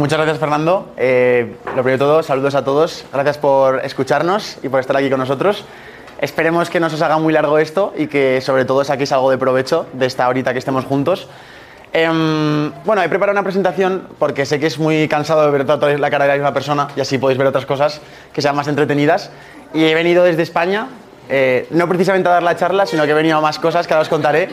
Muchas gracias, Fernando. Eh, lo primero de todo, saludos a todos. Gracias por escucharnos y por estar aquí con nosotros. Esperemos que no se os haga muy largo esto y que sobre todo saquéis algo de provecho de esta horita que estemos juntos. Em, bueno, he preparado una presentación porque sé que es muy cansado de ver toda la cara de la misma persona y así podéis ver otras cosas que sean más entretenidas. Y he venido desde España, eh, no precisamente a dar la charla, sino que he venido a más cosas que ahora os contaré,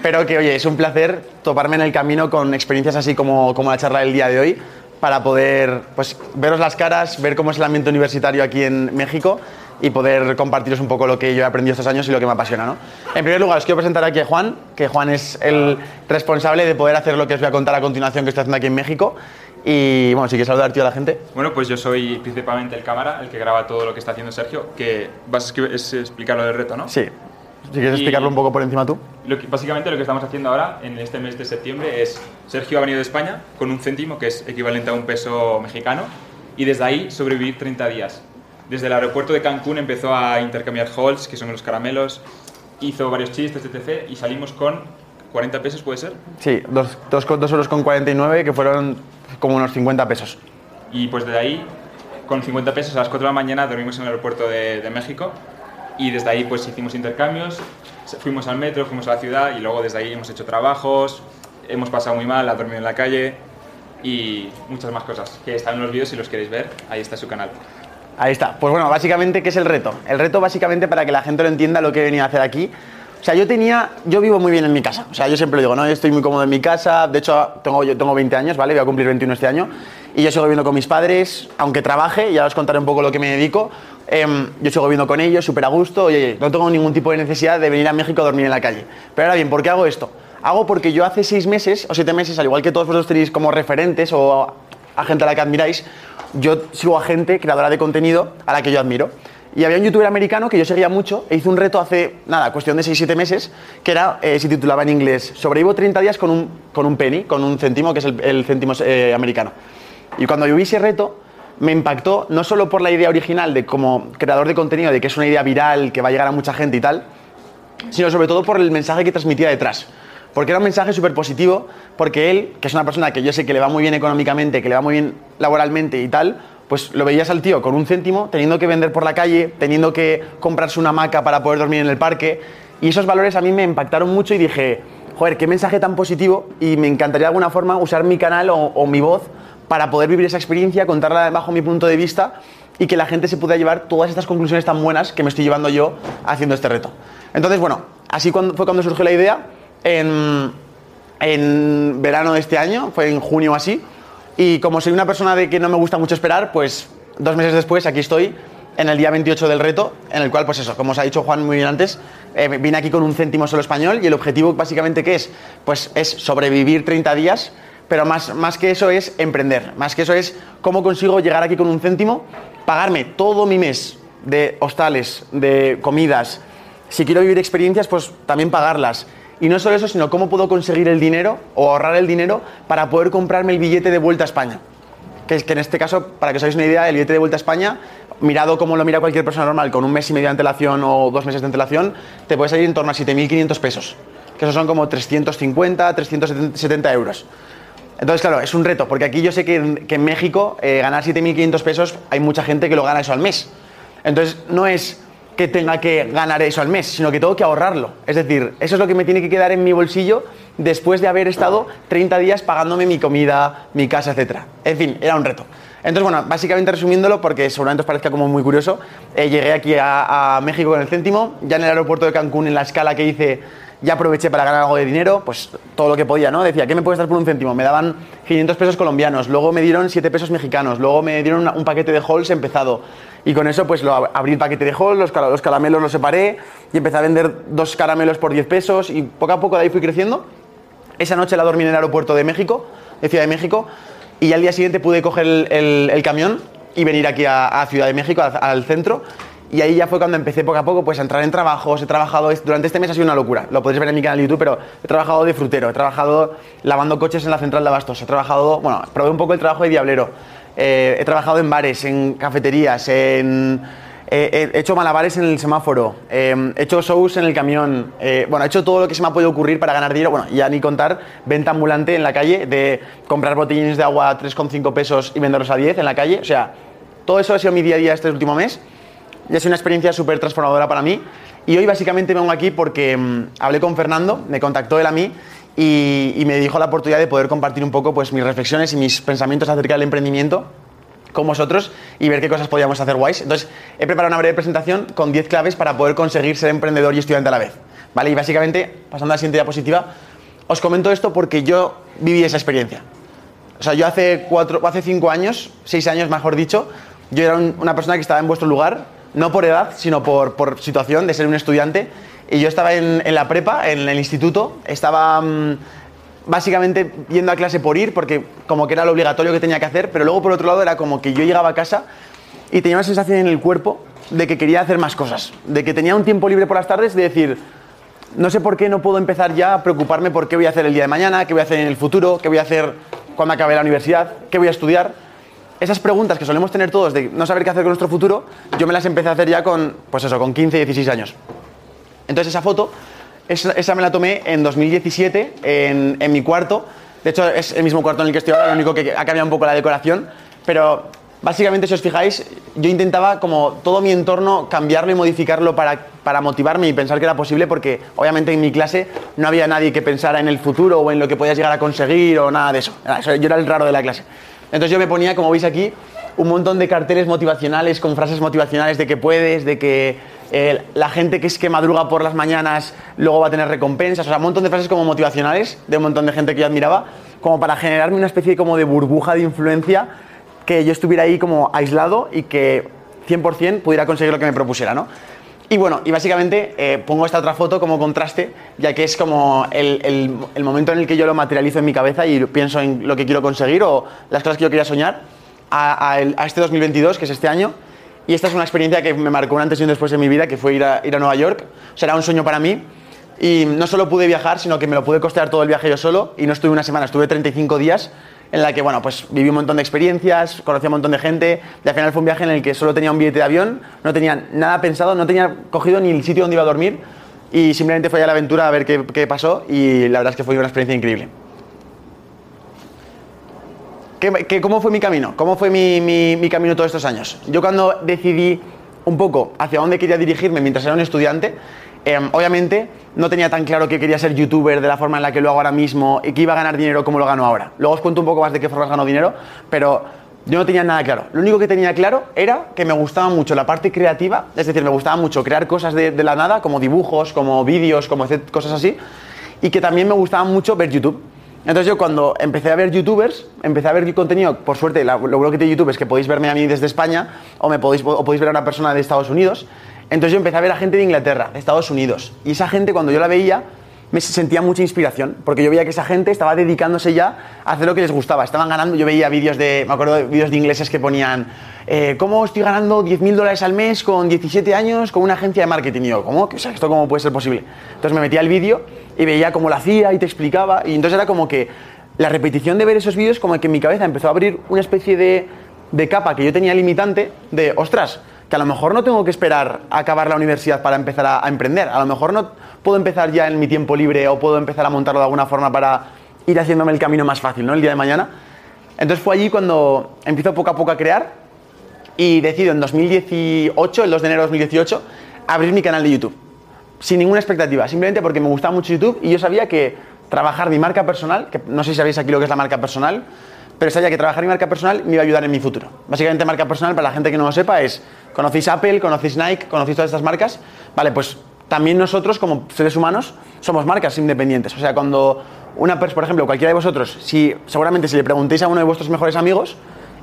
pero que, oye, es un placer toparme en el camino con experiencias así como, como la charla del día de hoy para poder pues, veros las caras, ver cómo es el ambiente universitario aquí en México y poder compartiros un poco lo que yo he aprendido estos años y lo que me apasiona. ¿no? En primer lugar, os quiero presentar aquí a Juan, que Juan es el responsable de poder hacer lo que os voy a contar a continuación que estoy haciendo aquí en México. Y bueno, si quieres saludar tío a la gente. Bueno, pues yo soy principalmente el cámara, el que graba todo lo que está haciendo Sergio, que vas a explicar lo del reto, ¿no? Sí. Si quieres explicarlo un poco por encima tú. Lo que- básicamente lo que estamos haciendo ahora, en este mes de septiembre, es Sergio ha venido de España con un céntimo, que es equivalente a un peso mexicano, y desde ahí sobrevivir 30 días. Desde el aeropuerto de Cancún empezó a intercambiar halls, que son los caramelos, hizo varios chistes, etc. Y salimos con 40 pesos, ¿puede ser? Sí, dos, dos, con- dos euros con 49, que fueron como unos 50 pesos. Y pues desde ahí, con 50 pesos a las 4 de la mañana, dormimos en el aeropuerto de, de México. Y desde ahí pues hicimos intercambios, fuimos al metro, fuimos a la ciudad y luego desde ahí hemos hecho trabajos, hemos pasado muy mal, ha dormido en la calle y muchas más cosas que están en los vídeos si los queréis ver, ahí está su canal. Ahí está. Pues bueno, básicamente, ¿qué es el reto? El reto, básicamente, para que la gente lo entienda, lo que he venido a hacer aquí. O sea, yo tenía, yo vivo muy bien en mi casa. O sea, yo siempre lo digo, ¿no? Yo estoy muy cómodo en mi casa. De hecho, tengo, yo tengo 20 años, ¿vale? Voy a cumplir 21 este año. Y yo sigo viviendo con mis padres, aunque trabaje, ya os contaré un poco lo que me dedico. Em, yo sigo viviendo con ellos, súper a gusto. Oye, no tengo ningún tipo de necesidad de venir a México a dormir en la calle. Pero ahora bien, ¿por qué hago esto? Hago porque yo hace seis meses o siete meses, al igual que todos vosotros tenéis como referentes o a gente a la que admiráis, yo sigo a gente creadora de contenido a la que yo admiro. Y había un youtuber americano que yo seguía mucho e hizo un reto hace, nada, cuestión de 6-7 meses, que era, eh, se titulaba en inglés, sobrevivo 30 días con un, con un penny, con un céntimo, que es el, el céntimo eh, americano. Y cuando yo vi ese reto, me impactó no solo por la idea original de como creador de contenido, de que es una idea viral, que va a llegar a mucha gente y tal, sino sobre todo por el mensaje que transmitía detrás. Porque era un mensaje súper positivo, porque él, que es una persona que yo sé que le va muy bien económicamente, que le va muy bien laboralmente y tal, pues lo veías al tío con un céntimo, teniendo que vender por la calle, teniendo que comprarse una hamaca para poder dormir en el parque. Y esos valores a mí me impactaron mucho y dije, joder, qué mensaje tan positivo y me encantaría de alguna forma usar mi canal o, o mi voz para poder vivir esa experiencia, contarla bajo mi punto de vista y que la gente se pueda llevar todas estas conclusiones tan buenas que me estoy llevando yo haciendo este reto. Entonces, bueno, así fue cuando surgió la idea, en, verano de este año, fue en junio así, y como soy una persona de que no me gusta mucho esperar, pues dos meses después aquí estoy en el día 28 del reto, en el cual, pues eso, como os ha dicho Juan muy bien antes, eh, vine aquí con un céntimo solo español y el objetivo básicamente ¿qué es? Pues es sobrevivir 30 días, pero más, más que eso es emprender, más que eso es cómo consigo llegar aquí con un céntimo, pagarme todo mi mes de hostales, de comidas, si quiero vivir experiencias, pues también pagarlas. Y no solo eso, sino cómo puedo conseguir el dinero o ahorrar el dinero para poder comprarme el billete de vuelta a España. Que es que en este caso, para que os hagáis una idea, el billete de vuelta a España, mirado como lo mira cualquier persona normal, con un mes y medio de antelación o dos meses de antelación, te puede salir en torno a 7.500 pesos. Que eso son como 350, 370 euros. Entonces, claro, es un reto, porque aquí yo sé que en, México eh, ganar 7.500 pesos hay mucha gente que lo gana eso al mes. Entonces, no es que tenga que ganar eso al mes, sino que tengo que ahorrarlo. Es decir, eso es lo que me tiene que quedar en mi bolsillo después de haber estado 30 días pagándome mi comida, mi casa, etc. En fin, era un reto. Entonces, bueno, básicamente resumiéndolo, porque seguramente os parezca como muy curioso, eh, llegué aquí a México con el céntimo, ya en el aeropuerto de Cancún, en la escala que hice, ya aproveché para ganar algo de dinero, pues todo lo que podía, ¿no? Decía, ¿qué me puedes dar por un céntimo? Me daban 500 pesos colombianos, luego me dieron 7 pesos mexicanos, luego me dieron un paquete de halls empezado. Y con eso, pues lo ab- abrí el paquete de halls, los, los caramelos los separé y empecé a vender dos caramelos por 10 pesos y poco a poco de ahí fui creciendo. Esa noche la dormí en el aeropuerto de México, de Ciudad de México. Y al día siguiente pude coger el, camión y venir aquí a, a Ciudad de México, al centro. Y ahí ya fue cuando empecé poco a poco pues, a entrar en trabajos. He trabajado, durante este mes ha sido una locura. Lo podéis ver en mi canal de YouTube, pero he trabajado de frutero, he trabajado lavando coches en la central de Abastos, he trabajado, bueno, probé un poco el trabajo de diablero. Eh, he trabajado en bares, en cafeterías, en, eh, he hecho malabares en el semáforo, eh, he hecho shows en el camión, eh, bueno, he hecho todo lo que se me ha podido ocurrir para ganar dinero, bueno, ya ni contar venta ambulante en la calle, de comprar botellines de agua a 3,5 pesos y venderlos a 10 en la calle, o sea, todo eso ha sido mi día a día este último mes y una experiencia súper transformadora para mí. Y hoy básicamente vengo aquí porque mm, hablé con Fernando, me contactó él a mí y, y me dijo la oportunidad de poder compartir un poco pues, mis reflexiones y mis pensamientos acerca del emprendimiento con vosotros y ver qué cosas podíamos hacer guays. Entonces, he preparado una breve presentación con 10 claves para poder conseguir ser emprendedor y estudiante a la vez. ¿Vale? Y básicamente, pasando a la siguiente diapositiva, os comento esto porque yo viví esa experiencia. O sea, yo hace, cuatro, hace cinco años, seis años mejor dicho, yo era un- una persona que estaba en vuestro lugar, no por edad, sino por, por situación de ser un estudiante. Y yo estaba en, en la prepa, en el instituto, estaba mm, básicamente yendo a clase por ir, porque como que era lo obligatorio que tenía que hacer, pero luego por otro lado era como que yo llegaba a casa y tenía una sensación en el cuerpo de que quería hacer más cosas, de que tenía un tiempo libre por las tardes, de decir, no sé por qué no puedo empezar ya a preocuparme por qué voy a hacer el día de mañana, qué voy a hacer en el futuro, qué voy a hacer cuando acabe la universidad, qué voy a estudiar. Esas preguntas que solemos tener todos de no saber qué hacer con nuestro futuro, yo me las empecé a hacer ya con, pues eso, con 15, 16 años. Entonces esa foto, esa, me la tomé en 2017 en, en mi cuarto. De hecho, es el mismo cuarto en el que estoy ahora, lo único que ha cambiado un poco la decoración. Pero básicamente, si os fijáis, yo intentaba como todo mi entorno cambiarlo y modificarlo para, para motivarme y pensar que era posible, porque obviamente en mi clase no había nadie que pensara en el futuro o en lo que podías llegar a conseguir o nada de eso- Yo era el raro de la clase. Entonces yo me ponía, como veis aquí, un montón de carteles motivacionales con frases motivacionales de que puedes, de que eh, la gente que es que madruga por las mañanas luego va a tener recompensas, o sea, un montón de frases como motivacionales de un montón de gente que yo admiraba, como para generarme una especie como de burbuja de influencia que yo estuviera ahí como aislado y que 100% pudiera conseguir lo que me propusiera, ¿no? Y bueno, y básicamente eh, pongo esta otra foto como contraste, ya que es como el, el- momento en el que yo lo materializo en mi cabeza y pienso en lo que quiero conseguir o las cosas que yo quería soñar a, a el- a este 2022, que es este año. Y esta es una experiencia que me marcó un antes y un después en mi vida, que fue ir a, ir a Nueva York. O sea, era un sueño para mí. Y no solo pude viajar, sino que me lo pude costear todo el viaje yo solo. Y no estuve una semana, estuve 35 días en la que, bueno, pues viví un montón de experiencias, conocí a un montón de gente. Y al final fue un viaje en el que solo tenía un billete de avión, no tenía nada pensado, no tenía cogido ni el sitio donde iba a dormir. Y simplemente fui a la aventura a ver qué, qué pasó. Y la verdad es que fue una experiencia increíble. ¿Qué- cómo fue mi camino? ¿Cómo fue mi- mi camino todos estos años? Yo cuando decidí un poco hacia dónde quería dirigirme mientras era un estudiante, em, obviamente no tenía tan claro que quería ser youtuber de la forma en la que lo hago ahora mismo y que iba a ganar dinero como lo gano ahora. Luego os cuento un poco más de qué formas gano dinero, pero yo no tenía nada claro. Lo único que tenía claro era que me gustaba mucho la parte creativa, es decir, me gustaba mucho crear cosas de, la nada, como dibujos, como vídeos, como hacer cosas así, y que también me gustaba mucho ver YouTube. Entonces yo cuando empecé a ver youtubers, empecé a ver contenido, por suerte, lo bueno que tiene YouTube es que podéis verme a mí desde España o, me podéis, o podéis ver a una persona de Estados Unidos. Entonces yo empecé a ver a gente de Inglaterra, de Estados Unidos. Y esa gente cuando yo la veía me sentía mucha inspiración, porque yo veía que esa gente estaba dedicándose ya a hacer lo que les gustaba. Estaban ganando, yo veía vídeos de, me acuerdo de vídeos de ingleses que ponían, eh, ¿cómo estoy ganando 10.000 dólares al mes con 17 años con una agencia de marketing? Y yo, ¿cómo? O sea, ¿esto cómo puede ser posible? Entonces me metía al vídeo y veía cómo lo hacía y te explicaba. Y entonces era como que la repetición de ver esos vídeos como que en mi cabeza empezó a abrir una especie de, de capa que yo tenía limitante de, ostras, que a lo mejor no tengo que esperar a acabar la universidad para empezar a, emprender. A lo mejor no puedo empezar ya en mi tiempo libre o puedo empezar a montarlo de alguna forma para ir haciéndome el camino más fácil, ¿no? El día de mañana. Entonces fue allí cuando empiezo poco a poco a crear y decido en 2018, el 2 de enero de 2018, abrir mi canal de YouTube. Sin ninguna expectativa, simplemente porque me gustaba mucho YouTube y yo sabía que trabajar mi marca personal, que no sé si sabéis aquí lo que es la marca personal, pero sabía que trabajar mi marca personal me iba a ayudar en mi futuro. Básicamente marca personal, para la gente que no lo sepa, es, conocéis Apple, conocéis Nike, conocéis todas estas marcas, vale, pues también nosotros como seres humanos somos marcas independientes. O sea, cuando una persona, por ejemplo, cualquiera de vosotros, si seguramente si le preguntéis a uno de vuestros mejores amigos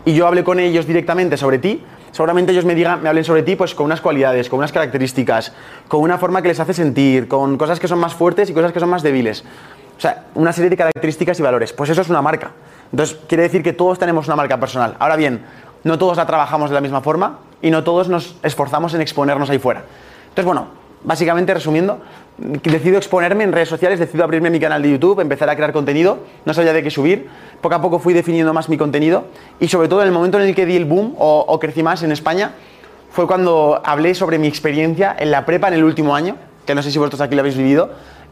y yo hable con ellos directamente sobre ti, seguramente ellos me digan, me hablen sobre ti pues con unas cualidades, con unas características, con una forma que les hace sentir, con cosas que son más fuertes y cosas que son más débiles. O sea, una serie de características y valores. Pues eso es una marca. Entonces, quiere decir que todos tenemos una marca personal. Ahora bien, no todos la trabajamos de la misma forma y no todos nos esforzamos en exponernos ahí fuera. Entonces, bueno, básicamente resumiendo, decido exponerme en redes sociales, decido abrirme mi canal de YouTube, empezar a crear contenido, no sabía de qué subir, poco a poco fui definiendo más mi contenido y sobre todo en el momento en el que di el boom o, o crecí más en España, fue cuando hablé sobre mi experiencia en la prepa en el último año, que no sé si vosotros aquí lo habéis vivido.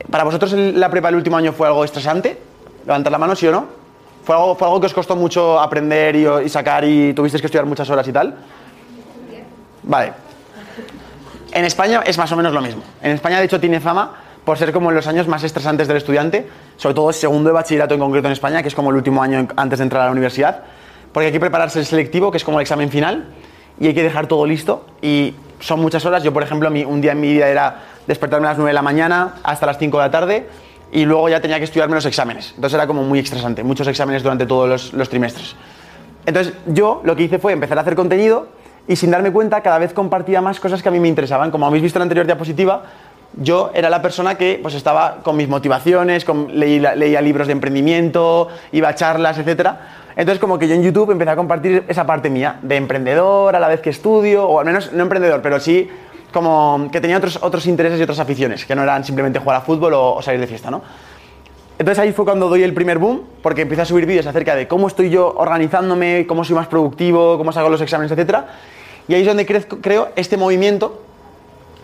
¿Para vosotros la prepa el último año fue algo estresante? Levantar la mano, sí o no. ¿Fue algo, que os costó mucho aprender y, y sacar y tuvisteis que estudiar muchas horas y tal? Vale. En España es más o menos lo mismo. En España, de hecho, tiene fama por ser como los años más estresantes del estudiante, sobre todo segundo de bachillerato en concreto en España, que es como el último año antes de entrar a la universidad, porque hay que prepararse el selectivo, que es como el examen final, y hay que dejar todo listo, y son muchas horas. Yo, por ejemplo, un día en mi vida era despertarme a las 9 de la mañana hasta las 5 de la tarde, y luego ya tenía que estudiarme los exámenes. Entonces era como muy estresante, muchos exámenes durante todos los- trimestres. Entonces yo lo que hice fue empezar a hacer contenido y sin darme cuenta cada vez compartía más cosas que a mí me interesaban. Como habéis visto en la anterior diapositiva, yo era la persona que pues estaba con mis motivaciones, con, leí- leía libros de emprendimiento, iba a charlas, etc. Entonces como que yo en YouTube empecé a compartir esa parte mía, de emprendedor a la vez que estudio, o al menos no emprendedor, pero sí como que tenía otros, otros intereses y otras aficiones, que no eran simplemente jugar a fútbol o, o salir de fiesta, ¿no? Entonces ahí fue cuando doy el primer boom, porque empecé a subir vídeos acerca de cómo estoy yo organizándome, cómo soy más productivo, cómo saco los exámenes, etc. Y ahí es donde crezco- creo este movimiento,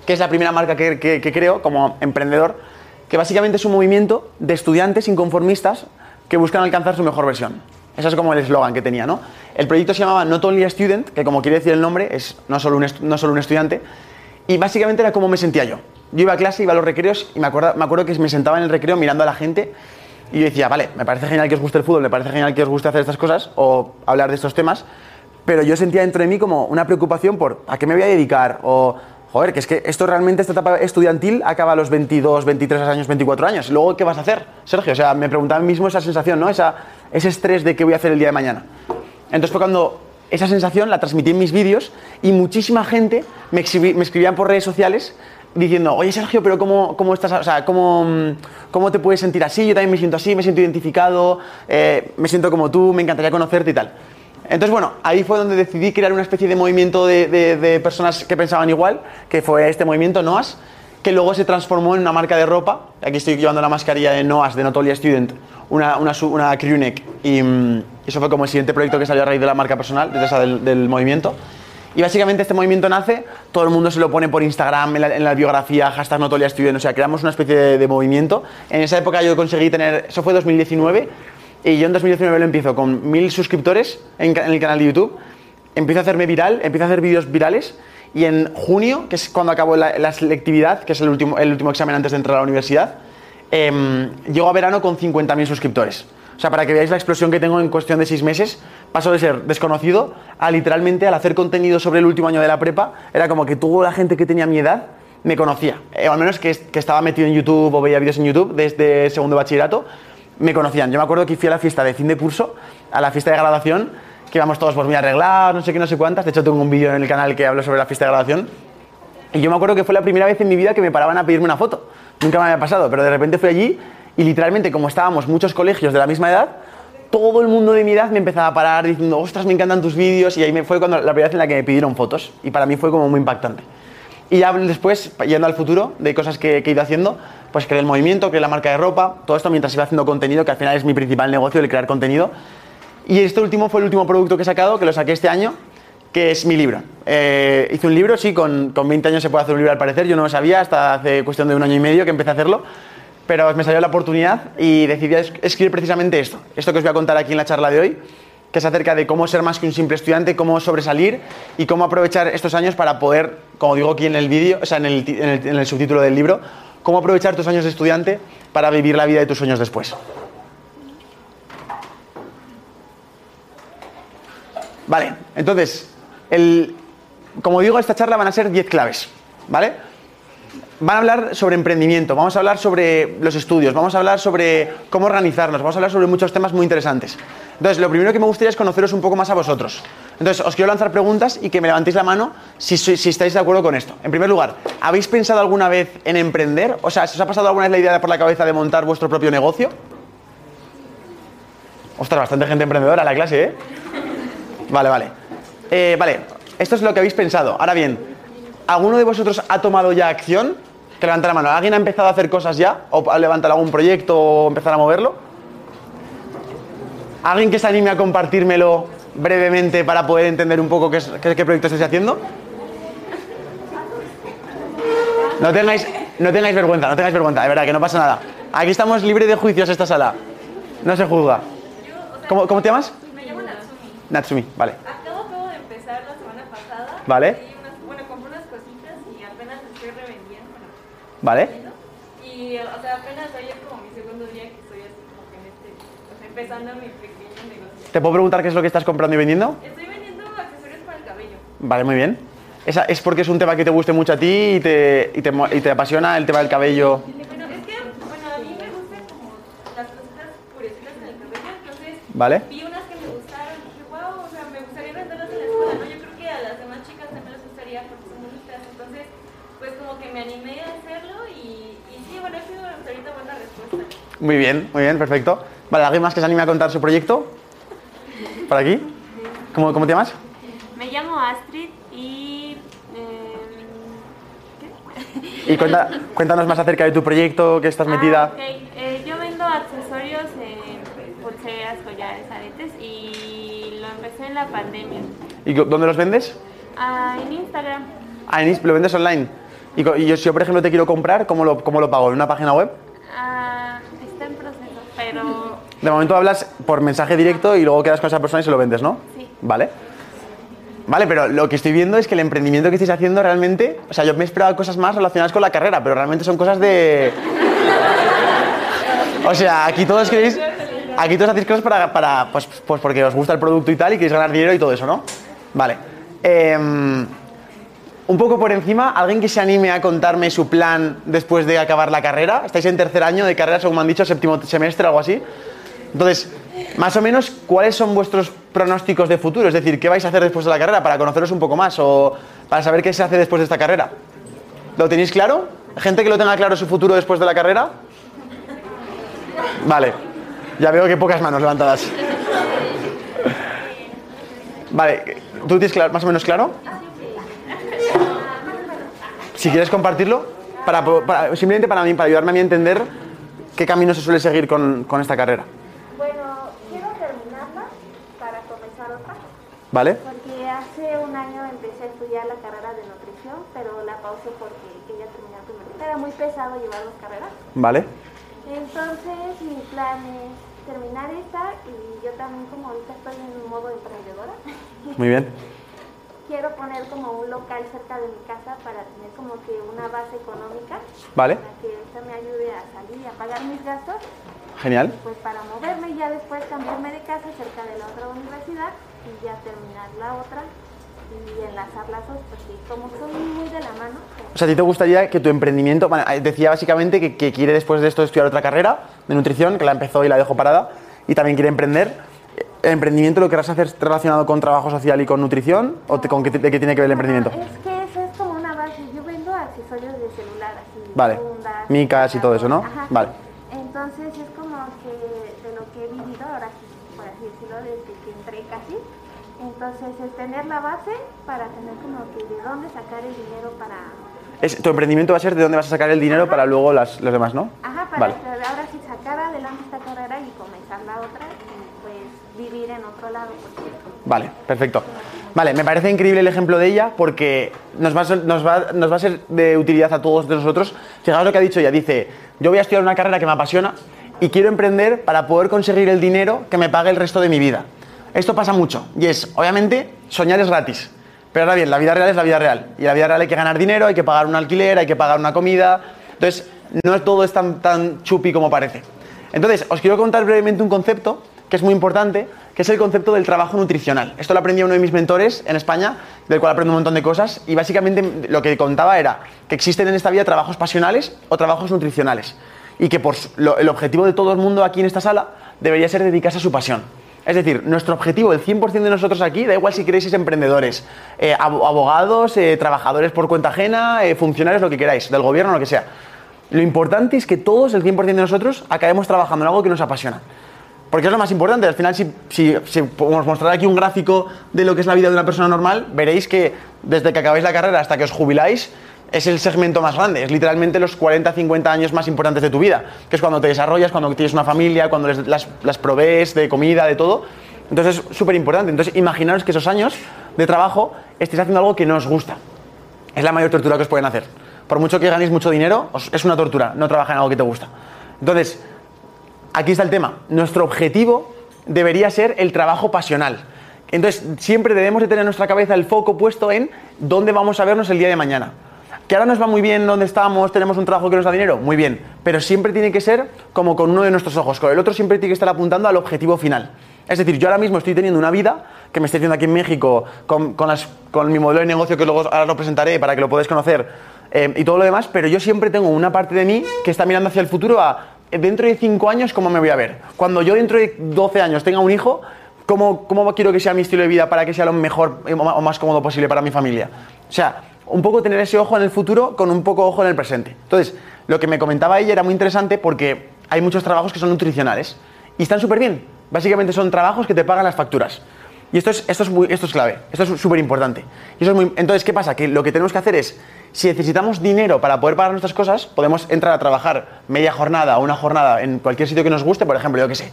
que es la primera marca que, que- que creo como emprendedor, que básicamente es un movimiento de estudiantes inconformistas que buscan alcanzar su mejor versión. Ese es como el eslogan que tenía, ¿no? El proyecto se llamaba Not Only a Student, que como quiere decir el nombre, es no solo un, no solo un estudiante, y básicamente era cómo me sentía yo. Yo iba a clase, iba a los recreos y me acuerdo, me acuerdo que me sentaba en el recreo mirando a la gente y yo decía, vale, me parece genial que os guste el fútbol, me parece genial que os guste hacer estas cosas o hablar de estos temas, pero yo sentía dentro de mí como una preocupación por a qué me voy a dedicar o, joder, que es que esto realmente, esta etapa estudiantil acaba a los 22, 23 años, 24 años. Luego, ¿qué vas a hacer, Sergio? O sea, me preguntaba a mí mismo esa sensación, ¿no? Esa, ese estrés de qué voy a hacer el día de mañana. Entonces fue cuando esa sensación la transmití en mis vídeos y muchísima gente me, exhibi- me escribían por redes sociales diciendo, oye Sergio, pero ¿cómo, cómo estás? O sea, ¿cómo, mm, ¿cómo te puedes sentir así? Yo también me siento así, me siento identificado, eh, me siento como tú, me encantaría conocerte y tal. Entonces, bueno, ahí fue donde decidí crear una especie de movimiento de, de- personas que pensaban igual, que fue este movimiento NOAS, que luego se transformó en una marca de ropa. Aquí estoy llevando la mascarilla de NOAS, de Notolia Student, una, una, una crew neck. Y mm, eso fue como el siguiente proyecto que salió a raíz de la marca personal, desde esa del, del movimiento. Y básicamente este movimiento nace, todo el mundo se lo pone por Instagram, en la, en la biografía, hashtag Notolia Student, o sea, creamos una especie de, movimiento. En esa época yo conseguí tener, eso fue 2019, y yo en 2019 lo empiezo con mil suscriptores en, el canal de YouTube, empiezo a hacerme viral, empiezo a hacer vídeos virales, y en junio, que es cuando acabo la, selectividad, que es el último, el último examen antes de entrar a la universidad, em, llego a verano con 50.000 suscriptores. Sea, para que veáis la explosión que tengo en cuestión de seis meses, paso de ser desconocido a literalmente al hacer contenido sobre el último año de la prepa, era como que toda la gente que tenía mi edad me conocía. Eh, o al menos que, que estaba metido en YouTube o veía vídeos en YouTube desde segundo bachillerato, me conocían. Yo me acuerdo que fui a la fiesta de fin de curso, a la fiesta de graduación, que íbamos todos por muy arreglados, no sé qué, no sé cuántas. De hecho, tengo un vídeo en el canal que hablo sobre la fiesta de graduación. Y yo me acuerdo que fue la primera vez en mi vida que me paraban a pedirme una foto. Nunca me había pasado, pero de repente fui allí y literalmente, como estábamos muchos colegios de la misma edad, todo el mundo de mi edad me empezaba a parar diciendo, ostras, me encantan tus vídeos. Y ahí me fue cuando, la primera vez en la que me pidieron fotos. Y para mí fue como muy impactante. Y ya después, yendo al futuro, de cosas que, que he ido haciendo, pues creé el movimiento, creé la marca de ropa, todo esto mientras iba haciendo contenido, que al final es mi principal negocio, el crear contenido. Y este último fue el último producto que he sacado, que lo saqué este año, que es mi libro. Eh, hice un libro, sí, con, con 20 años se puede hacer un libro al parecer, yo no lo sabía hasta hace cuestión de un año y medio que empecé a hacerlo, pero me salió la oportunidad y decidí es- escribir precisamente esto, esto que os voy a contar aquí en la charla de hoy, que es acerca de cómo ser más que un simple estudiante, cómo sobresalir y cómo aprovechar estos años para poder, como digo aquí en el vídeo, o sea, en el, ti- en el- en el subtítulo del libro, cómo aprovechar tus años de estudiante para vivir la vida de tus sueños después. Vale, entonces, el, como digo, esta charla van a ser 10 claves, ¿vale? Van a hablar sobre emprendimiento, vamos a hablar sobre los estudios, vamos a hablar sobre cómo organizarnos, vamos a hablar sobre muchos temas muy interesantes. Entonces, lo primero que me gustaría es conoceros un poco más a vosotros. Entonces, os quiero lanzar preguntas y que me levantéis la mano si, estáis de acuerdo con esto. En primer lugar, ¿habéis pensado alguna vez en emprender? O sea, ¿se os ha pasado alguna vez la idea por la cabeza de montar vuestro propio negocio? Ostras, bastante gente emprendedora en la clase, ¿eh? Vale, vale. Eh, vale, esto es lo que habéis pensado. Ahora bien, ¿alguno de vosotros ha tomado ya acción? Que levanta la mano. ¿Alguien ha empezado a hacer cosas ya? ¿O ha levantado algún proyecto o empezar a moverlo? ¿Alguien que se anime a compartírmelo brevemente para poder entender un poco qué, es- qué- qué proyecto estáis haciendo? No tengáis, no tengáis vergüenza, no tengáis vergüenza, de verdad, que no pasa nada. Aquí estamos libres de juicios esta sala. No se juzga. ¿Cómo, cómo te llamas? Me llamo Natsumi. Natsumi, vale. Acabo, acabo de empezar la semana pasada. Vale. Y unas- bueno, compré unas cositas y apenas estoy revendiendo. ¿Vale? Y, o sea, apenas hoy es como mi segundo día que estoy así como que en este, o sea, empezando mi pequeño negocio. ¿Te puedo preguntar qué es lo que estás comprando y vendiendo? Estoy vendiendo accesorios para el cabello. Vale, muy bien. Esa es porque es un tema que te guste mucho a ti y te, y te, y te apasiona el tema del cabello. Bueno, es que, bueno, a mí me gustan como las cositas purecitas en el cabello, entonces ¿Vale? vi unas que me gustaron y dije, wow, o sea, me gustaría venderlas en la escuela, ¿no? Yo creo que a las demás chicas también les gustaría porque son bonitas, entonces, pues como que me animé a hacerlo y, y sí, bueno, ha sido hasta ahorita buena respuesta. Muy bien, muy bien, perfecto. Vale, ¿alguien más que se anime a contar su proyecto? ¿Por aquí? ¿Cómo, cómo te llamas? Me llamo Astrid y... em, ¿qué? Y cuenta- cuéntanos más acerca de tu proyecto, que estás metida. Ah, ok. Eh, yo vendo accesorios, eh, pulseras, collares, aretes y lo empecé en la pandemia. ¿Y dónde los vendes? Ah, en Instagram. Ah, en lo vendes online. Y, y yo, si yo, por ejemplo, te quiero comprar, ¿cómo lo, cómo lo pago? ¿En una página web? Ah, está en proceso, pero De momento hablas por mensaje directo y luego quedas con esa persona y se lo vendes, ¿no? Sí. Vale. Vale, pero lo que estoy viendo es que el emprendimiento que estáis haciendo realmente, o sea, yo me esperaba cosas más relacionadas con la carrera, pero realmente son cosas de... O sea, aquí todos queréis, aquí todos hacéis cosas para, para pues, pues porque os gusta el producto y tal y queréis ganar dinero y todo eso, ¿no? Vale. Em, un poco por encima, alguien que se anime a contarme su plan después de acabar la carrera. Estáis en tercer año de carrera, según me han dicho, séptimo semestre, algo así. Entonces, más o menos, ¿cuáles son vuestros pronósticos de futuro? Es decir, ¿qué vais a hacer después de la carrera para conoceros un poco más o para saber qué se hace después de esta carrera? ¿Lo tenéis claro? ¿Gente que lo tenga claro su futuro después de la carrera? Vale, ya veo que pocas manos levantadas. Vale, ¿tú tienes más o menos claro? Si quieres compartirlo, para- simplemente para mí, para ayudarme a mí a entender qué camino se suele seguir con, con esta carrera. Bueno, quiero terminarla para comenzar otra, ¿Vale? porque hace un año empecé a estudiar la carrera de nutrición, pero la pausé porque quería terminar primero. Era muy pesado llevar dos carreras. ¿Vale? Entonces, mi plan es terminar esta y yo también como ahorita estoy en modo emprendedora, Muy bien. quiero poner como un local cerca de mi casa para tener como que una base económica ¿Vale? para que esta me ayude a salir y a pagar mis gastos Genial. pues para moverme y ya después cambiarme de casa cerca de la otra universidad y ya terminar la otra y enlazar las dos, porque como son muy de la mano, O sea, ¿a ti te gustaría que tu emprendimiento, bueno, eh, decía básicamente que, que quiere después de esto estudiar otra carrera de nutrición, que la empezó y la dejó parada, y también quiere emprender. ¿El emprendimiento lo querrás hacer relacionado con trabajo social y con nutrición? ¿O te- con qué, de qué tiene que ver el emprendimiento? es que eso es como una base. Yo vendo accesorios de celular, así. Vale. fundas, Micas y todo eso, ¿no? Ajá. Vale. Entonces es como que de lo que he vivido ahora sí, por así decirlo, desde que entré casi. Entonces es tener la base para tener como que de dónde sacar el dinero para Es- tu emprendimiento va a ser de dónde vas a sacar el dinero para luego las, los demás, ¿no? Ajá, para Vale. que ahora sí sacar adelante esta carrera y comenzar la otra y pues vivir en otro lado. Porque, Vale, perfecto. Vale, me parece increíble el ejemplo de ella porque nos va, a ser, nos, va, nos va a ser de utilidad a todos de nosotros. Fijaos lo que ha dicho ella. Dice, yo voy a estudiar una carrera que me apasiona y quiero emprender para poder conseguir el dinero que me pague el resto de mi vida. Esto pasa mucho y es, obviamente, soñar es gratis. Pero ahora bien, la vida real es la vida real. Y la vida real hay que ganar dinero, hay que pagar un alquiler, hay que pagar una comida. Entonces, no todo es tan, tan chupi como parece. Entonces, os quiero contar brevemente un concepto que es muy importante, que es el concepto del trabajo nutricional. Esto lo aprendí a uno de mis mentores en España, del cual aprendo un montón de cosas. Y básicamente lo que contaba era que existen en esta vida trabajos pasionales o trabajos nutricionales. Y que el objetivo de todo el mundo aquí en esta sala debería ser dedicarse a su pasión. Es decir, nuestro objetivo, el 100% de nosotros aquí, da igual si queréis emprendedores, eh, abo- abogados, eh, trabajadores por cuenta ajena, eh, funcionarios, lo que queráis, del gobierno, lo que sea. Lo importante es que todos, el 100% de nosotros, acabemos trabajando en algo que nos apasiona. Porque es lo más importante. Al final, si, si, si os mostraré aquí un gráfico de lo que es la vida de una persona normal, veréis que desde que acabáis la carrera hasta que os jubiláis, es el segmento más grande. Es literalmente los 40, 50 años más importantes de tu vida. Que es cuando te desarrollas, cuando tienes una familia, cuando les- las, las provees de comida, de todo. Entonces es súper importante. Entonces imaginaros que esos años de trabajo estéis haciendo algo que no os gusta. Es la mayor tortura que os pueden hacer. Por mucho que ganéis mucho dinero, es una tortura no trabajar en algo que te gusta. Entonces, aquí está el tema. Nuestro objetivo debería ser el trabajo pasional. Entonces, siempre debemos de tener en nuestra cabeza el foco puesto en dónde vamos a vernos el día de mañana. Que ahora nos va muy bien donde estamos, tenemos un trabajo que nos da dinero, muy bien. Pero siempre tiene que ser como con uno de nuestros ojos. Con el otro siempre tiene que estar apuntando al objetivo final. Es decir, yo ahora mismo estoy teniendo una vida que me estoy haciendo aquí en México con, con mi modelo de negocio que luego ahora lo presentaré para que lo podáis conocer eh, y todo lo demás, pero yo siempre tengo una parte de mí que está mirando hacia el futuro a dentro de 5 años cómo me voy a ver. Cuando yo dentro de 12 años tenga un hijo, ¿cómo, cómo quiero que sea mi estilo de vida para que sea lo mejor eh, o más cómodo posible para mi familia? O sea, un poco tener ese ojo en el futuro con un poco ojo en el presente. Entonces, lo que me comentaba ella era muy interesante porque hay muchos trabajos que son nutricionales y están súper bien. Básicamente son trabajos que te pagan las facturas. Y esto es, esto es, muy, esto es clave, esto es súper importante. Es entonces, ¿qué pasa? Que lo que tenemos que hacer es, si necesitamos dinero para poder pagar nuestras cosas, podemos entrar a trabajar media jornada o una jornada en cualquier sitio que nos guste, por ejemplo, yo qué sé.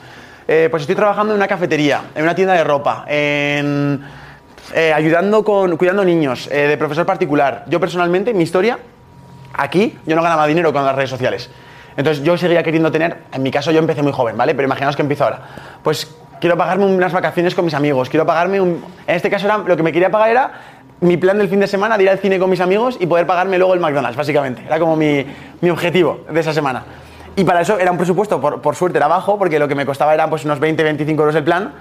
eh, pues estoy trabajando en una cafetería, en una tienda de ropa, en, eh, ayudando con, cuidando niños, eh, de profesor particular. Yo personalmente, mi historia, aquí yo no ganaba dinero con las redes sociales. Entonces yo seguía queriendo tener, en mi caso yo empecé muy joven, ¿vale? Pero imaginaos que empiezo ahora. Pues quiero pagarme unas vacaciones con mis amigos, quiero pagarme un... En este caso era, lo que me quería pagar era mi plan del fin de semana de ir al cine con mis amigos y poder pagarme luego el McDonald's, básicamente. Era como mi, mi objetivo de esa semana. Y para eso era un presupuesto, por, por suerte era bajo, porque lo que me costaba era pues unos 20, 25 euros el plan,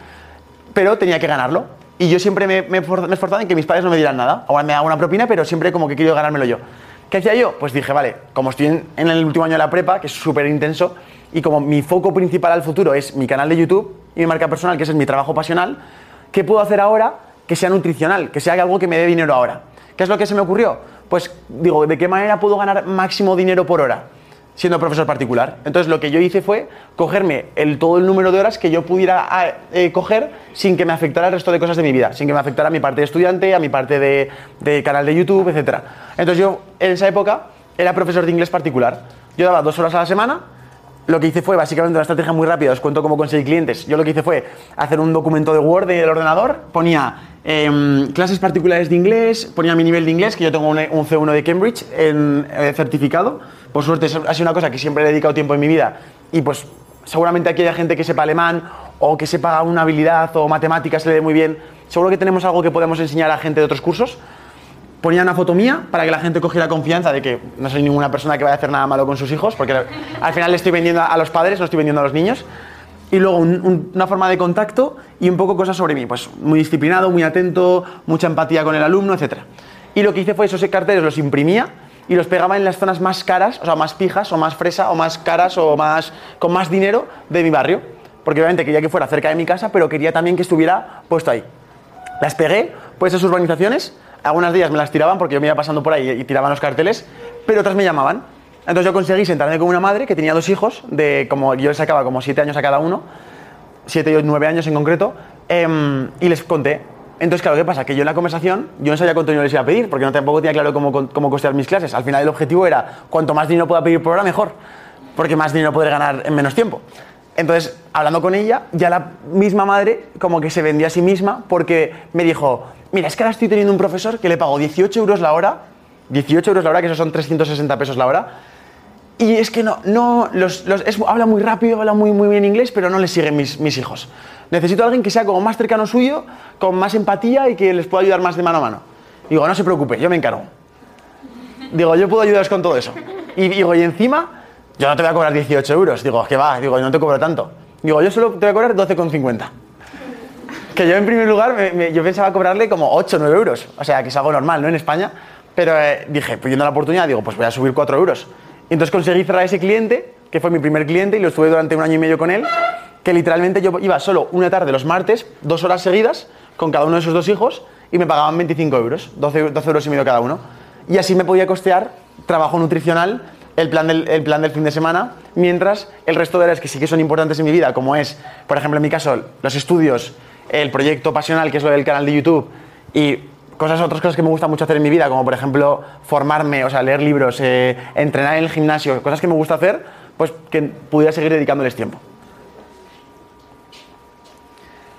pero tenía que ganarlo. Y yo siempre me, me, me esforzaba en que mis padres no me dieran nada. Ahora me daban una propina, pero siempre como que quiero ganármelo yo. ¿Qué hacía yo? Pues dije, vale, como estoy en, el último año de la prepa, que es súper intenso, y como mi foco principal al futuro es mi canal de YouTube y mi marca personal, que es mi trabajo pasional, ¿qué puedo hacer ahora que sea nutricional, que sea algo que me dé dinero ahora? ¿Qué es lo que se me ocurrió? Pues digo, ¿de qué manera puedo ganar máximo dinero por hora? Siendo profesor particular. Entonces lo que yo hice fue cogerme el, todo el número de horas que yo pudiera ah, eh, coger sin que me afectara el resto de cosas de mi vida, sin que me afectara a mi parte de estudiante, a mi parte de, de canal de YouTube, etc. Entonces yo en esa época era profesor de inglés particular. Yo daba dos horas a la semana. Lo que hice fue básicamente una estrategia muy rápida, os cuento cómo conseguí clientes. Yo lo que hice fue hacer un documento de Word del ordenador, ponía em, clases particulares de inglés, ponía mi nivel de inglés, que yo tengo un, un C1 de Cambridge en, eh, certificado. Por suerte ha sido una cosa que siempre he dedicado tiempo en mi vida y pues seguramente aquí hay gente que sepa alemán o que sepa una habilidad o matemáticas se le dé muy bien. Seguro que tenemos algo que podemos enseñar a gente de otros cursos ponía una foto mía para que la gente cogiera confianza de que no soy ninguna persona que vaya a hacer nada malo con sus hijos, porque al final le estoy vendiendo a los padres, no estoy vendiendo a los niños. Y luego un- un- una forma de contacto y un poco cosas sobre mí, pues muy disciplinado, muy atento, mucha empatía con el alumno, etc. Y lo que hice fue esos carteles los imprimía y los pegaba en las zonas más caras, o sea, más pijas o más fresa o más caras o más con más dinero de mi barrio, porque obviamente quería que fuera cerca de mi casa, pero quería también que estuviera puesto ahí. Las pegué, pues esas urbanizaciones. Algunas ellas me las tiraban porque yo me iba pasando por ahí y tiraban los carteles, pero otras me llamaban. Entonces yo conseguí sentarme con una madre que tenía dos hijos, de como yo les sacaba como siete años a cada uno, siete y nueve años en concreto, em, y les conté. Entonces, claro, ¿qué pasa? Que yo en la conversación, yo no sabía cuánto dinero les iba a pedir, porque no tampoco tenía claro cómo, cómo costear mis clases. Al final el objetivo era, cuanto más dinero pueda pedir por hora, mejor, porque más dinero podré ganar en menos tiempo. Entonces, hablando con ella, ya la misma madre como que se vendía a sí misma porque me dijo, mira, es que ahora estoy teniendo un profesor que le pago 18 euros la hora, 18 euros la hora, que eso son 360 pesos la hora, y es que no, no, los, los- es- habla muy rápido, habla muy, muy bien inglés, pero no le siguen mis, mis hijos. Necesito a alguien que sea como más cercano suyo, con más empatía y que les pueda ayudar más de mano a mano. Digo, no se preocupe, yo me encargo. Digo, yo puedo ayudaros con todo eso. Y digo, y encima, yo no te voy a cobrar 18 euros. Digo, que va, digo, no te cobro tanto. Digo, yo solo te voy a cobrar 12,50. Que yo en primer lugar, me- me- yo pensaba cobrarle como 8 o 9 euros. O sea, que es algo normal, ¿no? En España. Pero eh, dije, pues viendo la oportunidad, digo, pues voy a subir 4 euros. Y entonces conseguí cerrar ese cliente, que fue mi primer cliente, y lo estuve durante un año y medio con él, que literalmente yo iba solo una tarde los martes, dos horas seguidas, con cada uno de sus dos hijos, y me pagaban 25 euros, 12, 12 euros y medio cada uno. Y así me podía costear trabajo nutricional, el plan, del, el plan del fin de semana, mientras el resto de áreas que sí que son importantes en mi vida, como es, por ejemplo, en mi caso, los estudios, el proyecto pasional, que es lo del canal de YouTube, y cosas, otras cosas que me gusta mucho hacer en mi vida, como por ejemplo formarme, o sea, leer libros, eh, entrenar en el gimnasio, cosas que me gusta hacer, pues que pudiera seguir dedicándoles tiempo.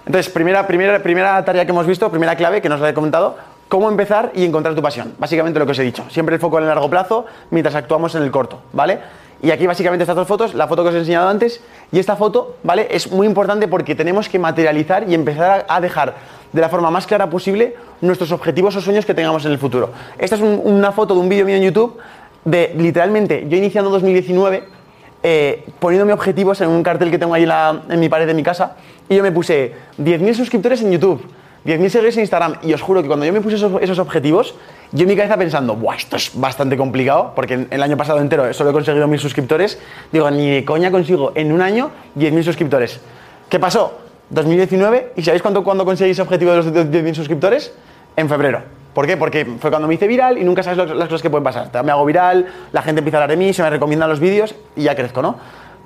Entonces, primera, primera, primera tarea que hemos visto, primera clave que nos la he comentado, cómo empezar y encontrar tu pasión. Básicamente lo que os he dicho. Siempre el foco en el largo plazo mientras actuamos en el corto, ¿vale? Y aquí básicamente estas dos fotos, la foto que os he enseñado antes y esta foto, ¿vale? Es muy importante porque tenemos que materializar y empezar a, dejar de la forma más clara posible nuestros objetivos o sueños que tengamos en el futuro. Esta es un- una foto de un vídeo mío en YouTube de literalmente yo iniciando 2019 eh, poniéndome objetivos en un cartel que tengo ahí en, mi pared de mi casa y yo me puse 10.000 suscriptores en YouTube, 10.000 seguidores en Instagram y os juro que cuando yo me puse esos objetivos, yo en mi cabeza pensando, Buah, esto es bastante complicado porque el año pasado entero solo he conseguido 1.000 suscriptores, digo, ni de coña consigo en un año 10.000 suscriptores. ¿Qué pasó? 2019 y ¿sabéis cuándo conseguí ese objetivo de los 10.000 suscriptores? En febrero. ¿Por qué? Porque fue cuando me hice viral y nunca sabes lo- las cosas que pueden pasar. Me hago viral, la gente empieza a hablar de mí, se me recomiendan los vídeos y ya crezco, ¿no?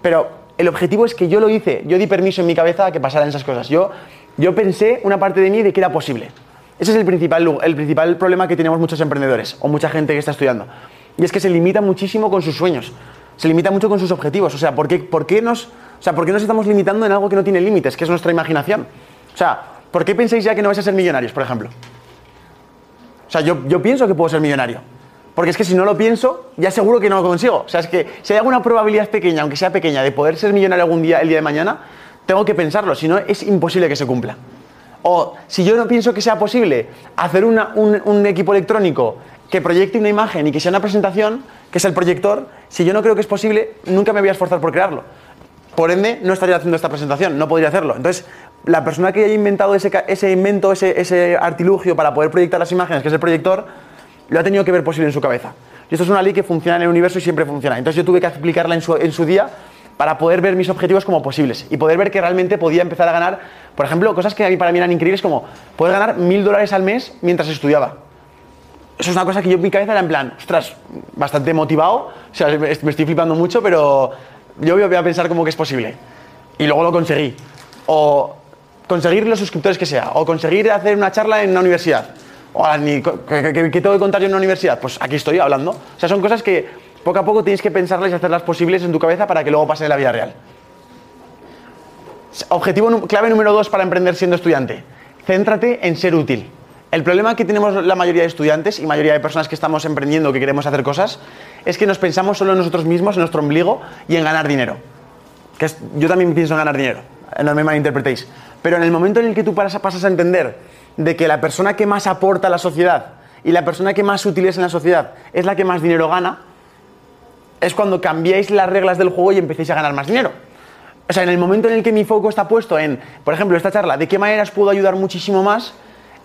Pero el objetivo es que yo lo hice, yo di permiso en mi cabeza a que pasaran esas cosas. Yo, yo pensé una parte de mí de que era posible. Ese es el principal, el principal problema que tenemos muchos emprendedores o mucha gente que está estudiando. Y es que se limita muchísimo con sus sueños, se limita mucho con sus objetivos. O sea, ¿por qué, por qué nos, o sea, ¿por qué nos estamos limitando en algo que no tiene límites, que es nuestra imaginación? O sea, ¿por qué pensáis ya que no vais a ser millonarios, por ejemplo? O sea, yo, yo pienso que puedo ser millonario. Porque es que si no lo pienso, ya seguro que no lo consigo. O sea, es que si hay alguna probabilidad pequeña, aunque sea pequeña, de poder ser millonario algún día, el día de mañana, tengo que pensarlo. Si no, es imposible que se cumpla. O si yo no pienso que sea posible hacer un, equipo electrónico que proyecte una imagen y que sea una presentación, que es el proyector, si yo no creo que es posible, nunca me voy a esforzar por crearlo. Por ende, no estaría haciendo esta presentación, no podría hacerlo. Entonces, la persona que haya inventado ese, invento, ese, artilugio para poder proyectar las imágenes, que es el proyector, lo ha tenido que ver posible en su cabeza. Y esto es una ley que funciona en el universo y siempre funciona. Entonces yo tuve que aplicarla en su, en su día para poder ver mis objetivos como posibles y poder ver que realmente podía empezar a ganar, por ejemplo, cosas que para mí eran increíbles como poder ganar mil dólares al mes mientras estudiaba. Eso es una cosa que yo en mi cabeza era en plan, ostras, bastante motivado, o sea, me estoy flipando mucho, pero yo voy a pensar como que es posible. Y luego lo conseguí. O conseguir los suscriptores que sea, o conseguir hacer una charla en una universidad. O ni ¿qué, qué- tengo que contar yo en una universidad? Pues aquí estoy hablando. O sea, son cosas que poco a poco tienes que pensarlas y hacerlas posibles en tu cabeza para que luego pase en la vida real. Objetivo clave número dos para emprender siendo estudiante. Céntrate en ser útil. El problema que tenemos la mayoría de estudiantes y mayoría de personas que estamos emprendiendo, que queremos hacer cosas, es que nos pensamos solo en nosotros mismos, en nuestro ombligo y en ganar dinero. Que es- yo también pienso en ganar dinero, no me malinterpretéis. Pero en el momento en el que tú pasas a entender de que la persona que más aporta a la sociedad y la persona que más útil es en la sociedad es la que más dinero gana, es cuando cambiáis las reglas del juego y empecéis a ganar más dinero. O sea, en el momento en el que mi foco está puesto en, por ejemplo, esta charla, de qué maneras puedo ayudar muchísimo más,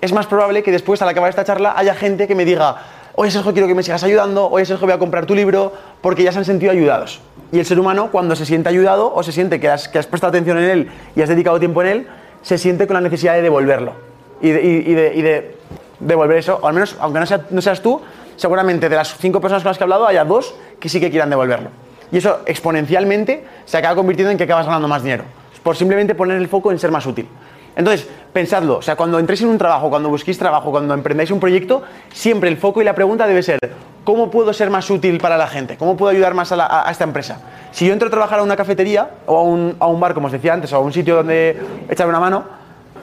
es más probable que después, al acabar esta charla, haya gente que me diga, oye Sergio, quiero que me sigas ayudando, oye Sergio, voy a comprar tu libro, porque ya se han sentido ayudados. Y el ser humano, cuando se siente ayudado o se siente que has, que has prestado atención en él y has dedicado tiempo en él, se siente con la necesidad de devolverlo. Y de, y- de- y de devolver eso, o al menos, aunque no, sea- no seas tú, seguramente de las cinco personas con las que he hablado, haya dos que sí que quieran devolverlo. Y eso exponencialmente se acaba convirtiendo en que acabas ganando más dinero. Por simplemente poner el foco en ser más útil. Entonces, pensadlo. O sea, cuando entréis en un trabajo, cuando busquéis trabajo, cuando emprendáis un proyecto, siempre el foco y la pregunta debe ser, ¿cómo puedo ser más útil para la gente? ¿Cómo puedo ayudar más a, esta empresa? Si yo entro a trabajar a una cafetería o a un, a un bar, como os decía antes, o a un sitio donde echar una mano,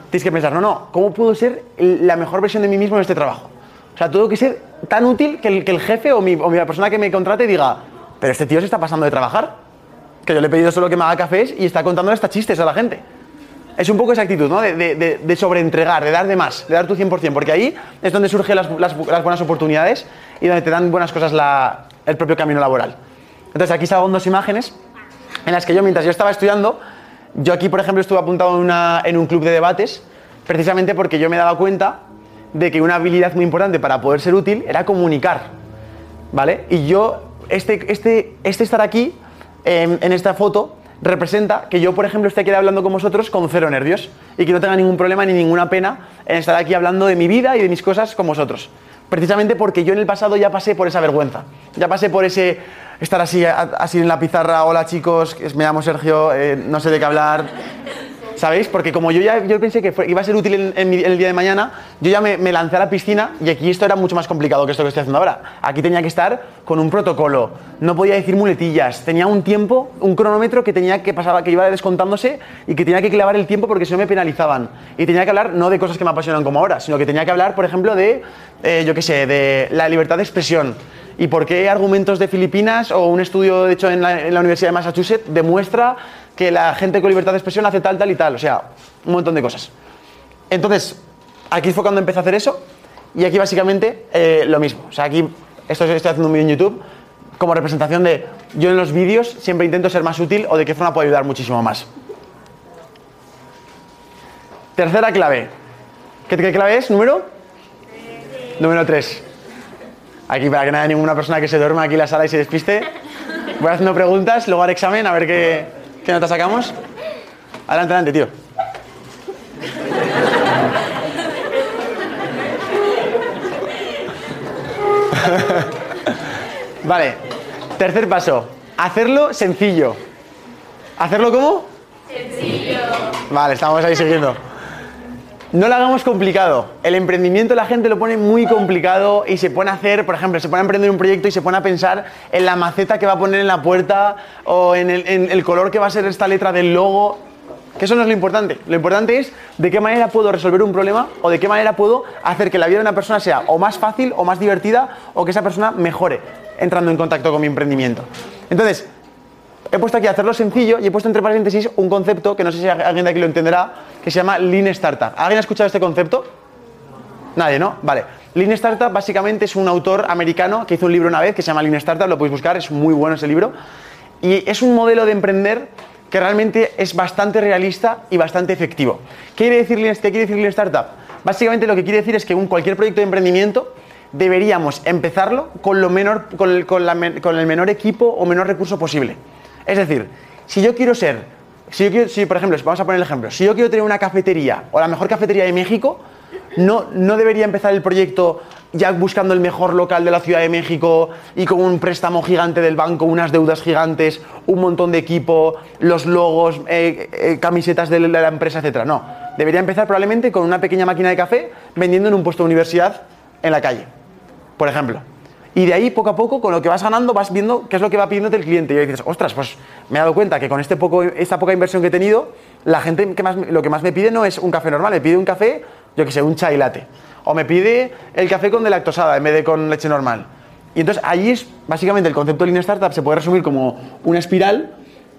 tienes que pensar, no, no, ¿cómo puedo ser la mejor versión de mí mismo en este trabajo? O sea, tengo que ser tan útil que el, que el jefe o, mi, o la persona que me contrate diga, pero este tío se está pasando de trabajar. Que yo le he pedido solo que me haga cafés y está contándole hasta chistes a la gente. Es un poco esa actitud, ¿no? De, sobreentregar, de dar de más, de dar tu 100%, porque ahí es donde surgen las, buenas oportunidades y donde te dan buenas cosas el propio camino laboral. Entonces aquí salgo dos imágenes en las que yo, mientras yo estaba estudiando, yo aquí, por ejemplo, estuve apuntado en, en un club de debates precisamente porque yo me daba cuenta de que una habilidad muy importante para poder ser útil era comunicar, ¿vale? Y yo, este, este, este estar aquí, en, en esta foto, representa que yo, por ejemplo, esté aquí hablando con vosotros con cero nervios y que no tenga ningún problema ni ninguna pena en estar aquí hablando de mi vida y de mis cosas con vosotros. Precisamente porque yo en el pasado ya pasé por esa vergüenza, ya pasé por ese estar así, así en la pizarra, hola chicos, me llamo Sergio, eh, no sé de qué hablar, ¿Sabéis? Porque como yo ya yo pensé que iba a ser útil en el día de mañana, yo ya me, me lancé a la piscina y aquí esto era mucho más complicado que esto que estoy haciendo ahora. Aquí tenía que estar con un protocolo, no podía decir muletillas, tenía un tiempo, un cronómetro que tenía que pasaba, que iba descontándose y que tenía que clavar el tiempo porque si no me penalizaban. Y tenía que hablar no de cosas que me apasionan como ahora, sino que tenía que hablar, por ejemplo, de, eh, yo qué sé, de la libertad de expresión. ¿Y por qué argumentos de Filipinas o un estudio hecho en la, en la Universidad de Massachusetts demuestra que la gente con libertad de expresión hace tal, tal y tal? O sea, un montón de cosas. Entonces, aquí fue cuando empecé a hacer eso y aquí básicamente eh, lo mismo. O sea, aquí esto es- estoy haciendo un vídeo en YouTube como representación de yo en los vídeos siempre intento ser más útil o de qué forma puedo ayudar muchísimo más. Tercera clave. ¿Qué, qué clave es? ¿Número? Número 3. Aquí para que no haya ninguna persona que se duerma aquí en la sala y se despiste. Voy haciendo preguntas, luego al examen, a ver qué, qué nota sacamos. Adelante, adelante, tío. vale. Tercer paso. Hacerlo sencillo. ¿Hacerlo cómo? Sencillo. Vale, estamos ahí siguiendo. No lo hagamos complicado. El emprendimiento la gente lo pone muy complicado y se pone a hacer, por ejemplo, se pone a emprender un proyecto y se pone a pensar en la maceta que va a poner en la puerta o en el, en el color que va a ser esta letra del logo. Que eso no es lo importante. Lo importante es de qué manera puedo resolver un problema o de qué manera puedo hacer que la vida de una persona sea o más fácil o más divertida o que esa persona mejore entrando en contacto con mi emprendimiento. Entonces, he puesto aquí hacerlo sencillo y he puesto entre paréntesis un concepto que no sé si alguien de aquí lo entenderá, que se llama Lean Startup. ¿Alguien ha escuchado este concepto? Nadie, ¿no? Vale. Lean Startup básicamente es un autor americano que hizo un libro una vez que se llama Lean Startup, lo podéis buscar, es muy bueno ese libro. Y es un modelo de emprender que realmente es bastante realista y bastante efectivo. ¿Qué quiere decir Lean, qué quiere decir Lean Startup? Básicamente lo que quiere decir es que un, cualquier proyecto de emprendimiento deberíamos empezarlo con, lo menor, con, el, con la con el menor equipo o menor recurso posible. Es decir, si yo quiero ser, si yo quiero, si por ejemplo, vamos a poner el ejemplo, si yo quiero tener una cafetería o la mejor cafetería de México, no, no debería empezar el proyecto ya buscando el mejor local de la Ciudad de México y con un préstamo gigante del banco, unas deudas gigantes, un montón de equipo, los logos, eh, eh, camisetas de la empresa, etcétera. No, debería empezar probablemente con una pequeña máquina de café vendiendo en un puesto de universidad en la calle, por ejemplo. Y de ahí, poco a poco, con lo que vas ganando, vas viendo qué es lo que va pidiéndote el cliente. Y ahí dices, ostras, pues me he dado cuenta que con este poco, esta poca inversión que he tenido, la gente que más, lo que más me pide no es un café normal, me pide un café, yo que sé, un chai latte. O me pide el café con lactosada en vez de con leche normal. Y entonces ahí es, básicamente, el concepto de Lean Startup se puede resumir como una espiral.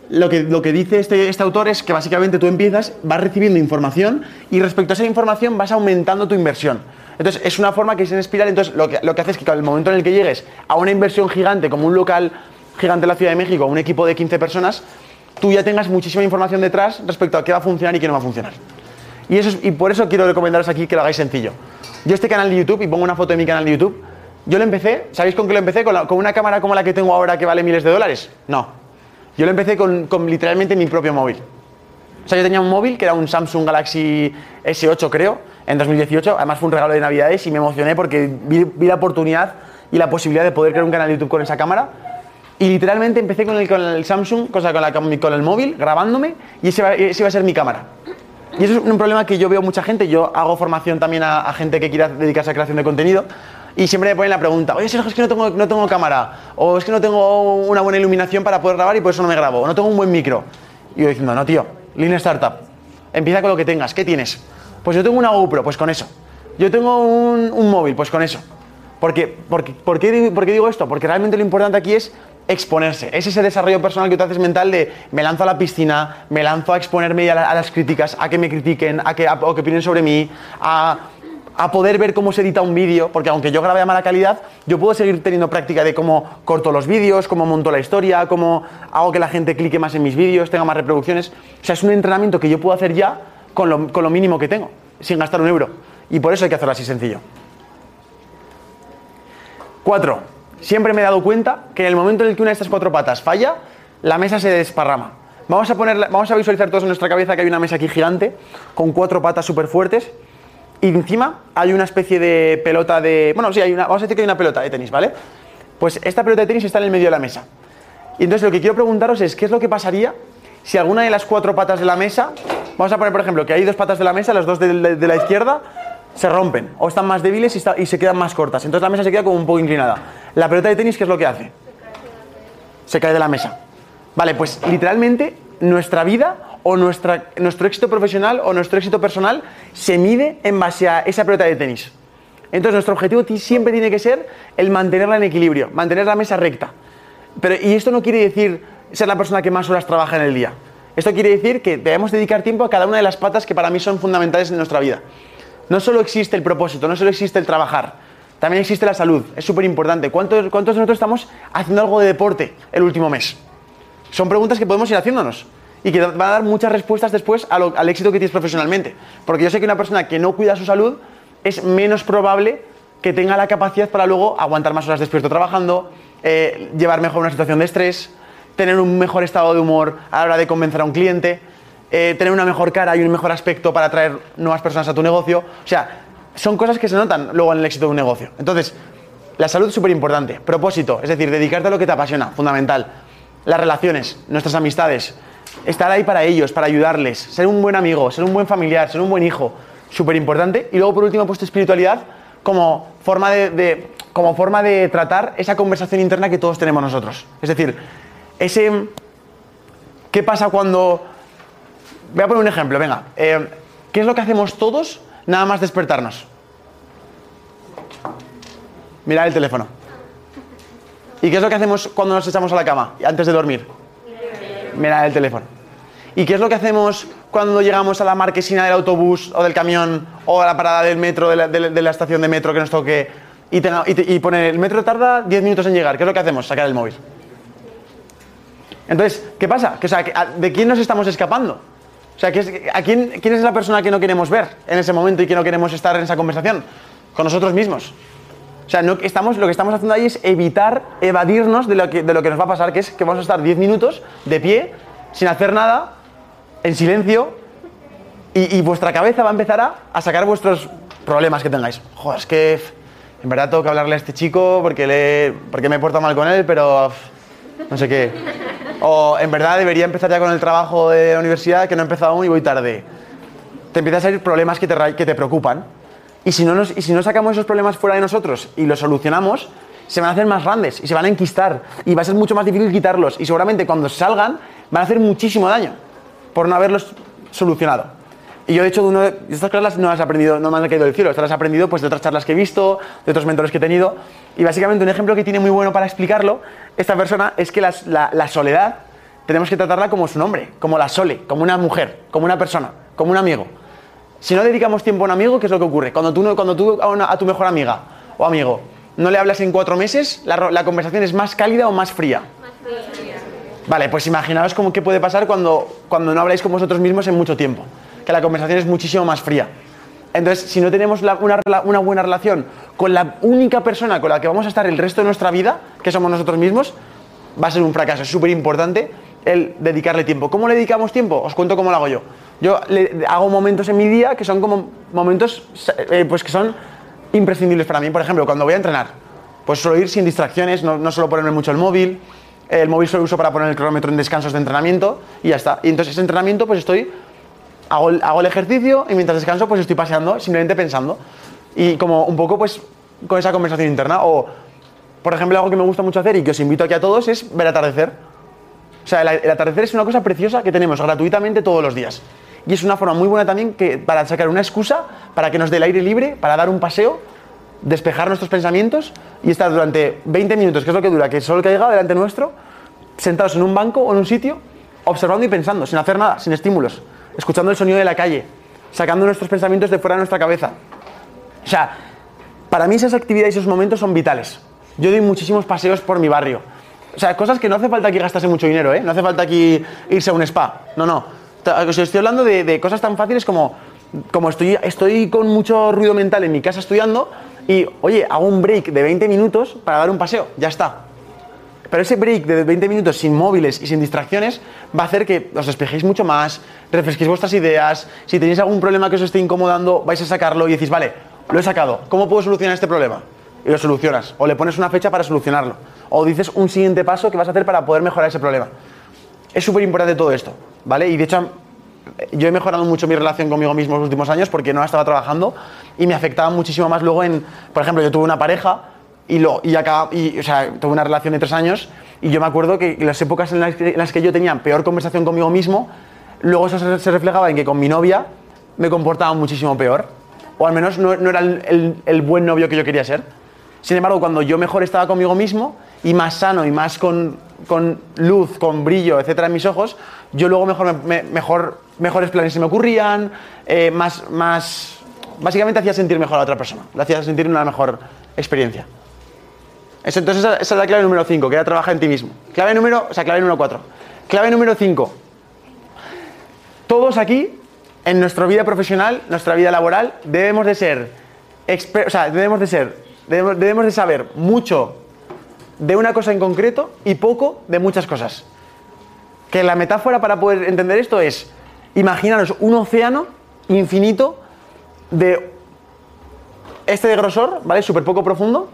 Lo que, lo que dice este, este autor es que básicamente tú empiezas, vas recibiendo información y respecto a esa información vas aumentando tu inversión. Entonces es una forma que es en espiral, entonces lo que, lo que hace es que al momento en el que llegues a una inversión gigante como un local gigante en la Ciudad de México, un equipo de 15 personas, tú ya tengas muchísima información detrás respecto a qué va a funcionar y qué no va a funcionar. Y, eso es- y por eso quiero recomendaros aquí que lo hagáis sencillo. Yo este canal de YouTube, y pongo una foto de mi canal de YouTube, yo lo empecé, ¿sabéis con qué lo empecé? ¿Con, con una cámara como la que tengo ahora que vale miles de dólares? No. Yo lo empecé con, con literalmente mi propio móvil. O sea, yo tenía un móvil que era un Samsung Galaxy S8, creo, en 2018. Además, fue un regalo de Navidades y me emocioné porque vi, vi la oportunidad y la posibilidad de poder crear un canal de YouTube con esa cámara. Y literalmente empecé con el, con el Samsung, cosa con, la, con el móvil, grabándome, y ese, ese iba a ser mi cámara. Y eso es un problema que yo veo mucha gente. Yo hago formación también a, a gente que quiera dedicarse a creación de contenido. Y siempre me ponen la pregunta, oye es que no tengo, no tengo cámara. O es que no tengo una buena iluminación para poder grabar y por eso no me grabo. O no tengo un buen micro. Y yo diciendo, no tío, Lean Startup. Empieza con lo que tengas. ¿Qué tienes? Pues yo tengo una GoPro, pues con eso. Yo tengo un, móvil, pues con eso. Porque, ¿por, qué, digo esto? Porque realmente lo importante aquí es exponerse. Es ese desarrollo personal que tú haces mental de me lanzo a la piscina, me lanzo a exponerme a, a las críticas, a que me critiquen, a que, o que opinen sobre mí, a, a poder ver cómo se edita un vídeo, porque aunque yo grabe a mala calidad, yo puedo seguir teniendo práctica de cómo corto los vídeos, cómo monto la historia, cómo hago que la gente clique más en mis vídeos, tenga más reproducciones. O sea, es un entrenamiento que yo puedo hacer ya con lo, mínimo que tengo. sin gastar un euro. Y por eso hay que hacerlo así sencillo. Cuatro, siempre me he dado cuenta que en el momento en el que una de estas cuatro patas falla, la mesa se desparrama. Vamos a, ponerla- vamos a visualizar todos en nuestra cabeza que hay una mesa aquí gigante con cuatro patas súper fuertes y encima hay una especie de pelota de... Bueno, sí, hay una, vamos a decir que hay una pelota de tenis, ¿vale? Pues esta pelota de tenis está en el medio de la mesa. Y entonces lo que quiero preguntaros es qué es lo que pasaría si alguna de las cuatro patas de la mesa, vamos a poner por ejemplo que hay dos patas de la mesa, las dos de, la izquierda, se rompen o están más débiles y, se quedan más cortas. Entonces la mesa se queda como un poco inclinada. La pelota de tenis, ¿qué es lo que hace? Se cae de la mesa. Vale, pues literalmente nuestra vida o nuestro éxito profesional o nuestro éxito personal se mide en base a esa pelota de tenis. Entonces nuestro objetivo ti- siempre tiene que ser el mantenerla en equilibrio, mantener la mesa recta. Pero, y esto no quiere decir ser la persona que más horas trabaja en el día. Esto quiere decir que debemos dedicar tiempo a cada una de las patas que para mí son fundamentales en nuestra vida. No solo existe el propósito, no solo existe el trabajar, también existe la salud. Es súper importante. ¿Cuántos, ¿Cuántos de nosotros estamos haciendo algo de deporte el último mes? Son preguntas que podemos ir haciéndonos y que van a dar muchas respuestas después al éxito que tienes profesionalmente. Porque yo sé que una persona que no cuida su salud es menos probable que tenga la capacidad para luego aguantar más horas despierto trabajando, eh, llevar mejor una situación de estrés, tener un mejor estado de humor a la hora de convencer a un cliente, eh, tener una mejor cara y un mejor aspecto para atraer nuevas personas a tu negocio. O sea, son cosas que se notan luego en el éxito de un negocio. Entonces, la salud es súper importante. Propósito, es decir, dedicarte a lo que te apasiona, fundamental. Las relaciones, nuestras amistades, estar ahí para ellos, para ayudarles, ser un buen amigo, ser un buen familiar, ser un buen hijo, súper importante. Y luego, por último, he puesto espiritualidad como forma de, como forma de tratar esa conversación interna que todos tenemos nosotros. Es decir, ese... ¿Qué pasa cuando... Voy a poner un ejemplo, venga. Eh, ¿Qué es lo que hacemos todos nada más despertarnos? Mirar el teléfono. ¿Y qué es lo que hacemos cuando nos echamos a la cama antes de dormir? Mirar el teléfono. ¿Y qué es lo que hacemos cuando llegamos a la marquesina del autobús o del camión o a la parada del metro, de la, estación de metro que nos toque y, tenga- y, te- y pone el metro tarda 10 minutos en llegar? ¿Qué es lo que hacemos? Sacar el móvil. Entonces, ¿qué pasa? Que, o sea, que, a- ¿De quién nos estamos escapando? O sea, ¿qué es- ¿a quién, quién es la persona que no queremos ver en ese momento y que no queremos estar en esa conversación? Con nosotros mismos. O sea, no, estamos, lo que estamos haciendo ahí es evitar, evadirnos de lo, que, de lo que nos va a pasar, que es que vamos a estar 10 minutos de pie, sin hacer nada, en silencio, y, y vuestra cabeza va a empezar a, a sacar vuestros problemas que tengáis. Joder, es que en verdad tengo que hablarle a este chico porque, le, porque me he portado mal con él, pero no sé qué. O en verdad debería empezar ya con el trabajo de universidad, que no he empezado aún y voy tarde. Te empiezan a salir problemas que te, que te preocupan. Y si, no nos- y si no sacamos esos problemas fuera de nosotros y los solucionamos, se van a hacer más grandes y se van a enquistar y va a ser mucho más difícil quitarlos. Y seguramente cuando salgan van a hacer muchísimo daño por no haberlos solucionado. Y yo, de hecho, uno de estas clases no las he aprendido, no me han caído del cielo, estas las he aprendido pues, de otras charlas que he visto, de otros mentores que he tenido. Y básicamente un ejemplo que tiene muy bueno para explicarlo esta persona es que la, soledad tenemos que tratarla como su nombre, como la sole, como una mujer, como una persona, como un amigo. Si no dedicamos tiempo a un amigo, ¿qué es lo que ocurre? Cuando tú, cuando tú a, a tu mejor amiga o amigo no le hablas en cuatro meses, la, conversación es más cálida o más fría. Vale, pues imaginaos cómo qué puede pasar cuando, cuando no habláis con vosotros mismos en mucho tiempo, que la conversación es muchísimo más fría. Entonces, si no tenemos una, buena relación con la única persona con la que vamos a estar el resto de nuestra vida, que somos nosotros mismos, va a ser un fracaso. Es súper importante el dedicarle tiempo. ¿Cómo le dedicamos tiempo? Os cuento cómo lo hago yo. Yo hago momentos en mi día que son como momentos eh, pues que son imprescindibles para mí. Por ejemplo, cuando voy a entrenar, pues suelo ir sin distracciones, no, no suelo ponerme mucho el móvil. El móvil solo uso para poner el cronómetro en descansos de entrenamiento y ya está. Y entonces ese entrenamiento pues estoy hago hago el ejercicio y mientras descanso pues estoy paseando, simplemente pensando. Y como un poco pues con esa conversación interna. O, por ejemplo, algo que me gusta mucho hacer y que os invito aquí a todos es ver atardecer. O sea, el, el atardecer es una cosa preciosa que tenemos gratuitamente todos los días. Y es una forma muy buena también que, para sacar una excusa para que nos dé el aire libre, para dar un paseo, despejar nuestros pensamientos y estar durante 20 minutos, que es lo que dura, que el sol caiga delante nuestro, sentados en un banco o en un sitio, observando y pensando, sin hacer nada, sin estímulos, escuchando el sonido de la calle, sacando nuestros pensamientos de fuera de nuestra cabeza. O sea, para mí esas actividades y esos momentos son vitales. Yo doy muchísimos paseos por mi barrio. O sea, cosas que no hace falta aquí gastarse mucho dinero, ¿eh? No hace falta aquí irse a un spa. No, no. Estoy hablando de, de cosas tan fáciles como como estoy, estoy con mucho ruido mental en mi casa estudiando y, oye, hago un break de 20 minutos para dar un paseo, ya está. Pero ese break de 20 minutos sin móviles y sin distracciones va a hacer que os despejéis mucho más, refresquéis vuestras ideas. Si tenéis algún problema que os esté incomodando, vais a sacarlo y decís, vale, lo he sacado, ¿cómo puedo solucionar este problema? Y lo solucionas. O le pones una fecha para solucionarlo. O dices un siguiente paso que vas a hacer para poder mejorar ese problema. Es súper importante todo esto, ¿vale? Y de hecho, yo he mejorado mucho mi relación conmigo mismo los últimos años porque no estaba trabajando y me afectaba muchísimo más luego en, por ejemplo, yo tuve una pareja y, lo, y, o sea, tuve una relación de tres años y yo me acuerdo que las épocas en las que, yo tenía peor conversación conmigo mismo, luego eso se, reflejaba en que con mi novia me comportaba muchísimo peor. O al menos no, era el, buen novio que yo quería ser. Sin embargo, cuando yo mejor estaba conmigo mismo y más sano y más con, luz, con brillo, etcétera, en mis ojos, yo luego mejor, me- me- mejor, mejores planes se me ocurrían, eh, más, más... Básicamente hacía sentir mejor a otra persona, le hacía sentir una mejor experiencia. Entonces esa, es la clave número 5, que era trabajar en ti mismo. Clave número, o sea, clave número 4. Clave número 5. Todos aquí, en nuestra vida profesional, nuestra vida laboral, debemos de ser, o sea, debemos de ser, debemos, debemos de saber mucho de una cosa en concreto y poco de muchas cosas. Que la metáfora para poder entender esto es, imaginaros un océano infinito de este de grosor, ¿vale? Súper poco profundo,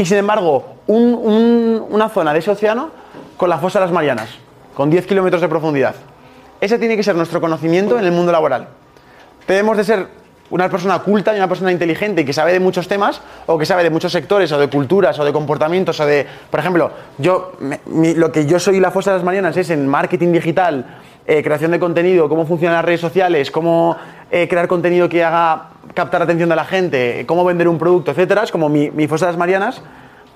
y sin embargo, un- un- una zona de ese océano con la fosa de las Marianas, con 10 kilómetros de profundidad. Ese tiene que ser nuestro conocimiento en el mundo laboral. Debemos de ser una persona culta y una persona inteligente que sabe de muchos temas o que sabe de muchos sectores o de culturas o de comportamientos o de, por ejemplo, yo lo que yo soy la fosa de las Marianas es en marketing digital, eh, creación de contenido, cómo funcionan las redes sociales, cómo eh, crear contenido que haga captar la atención de la gente, cómo vender un producto, etcétera, es como mi, mi fosa de las Marianas,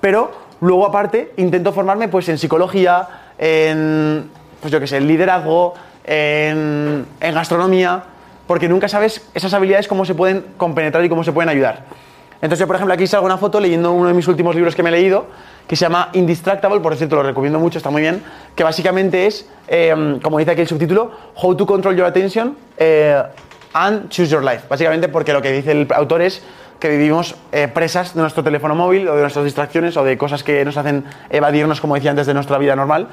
pero luego aparte intento formarme pues en psicología, en pues yo qué sé, en liderazgo, en, gastronomía, porque nunca sabes esas habilidades cómo se pueden compenetrar y cómo se pueden ayudar. Entonces por ejemplo, aquí salgo una foto leyendo uno de mis últimos libros que me he leído, que se llama Indistractable, por cierto, lo recomiendo mucho, está muy bien, que básicamente es, eh, como dice aquí el subtítulo, How to Control Your Attention eh, and Choose Your Life. Básicamente porque lo que dice el autor es que vivimos eh, presas de nuestro teléfono móvil o de nuestras distracciones o de cosas que nos hacen evadirnos, como decía antes, de nuestra vida normal.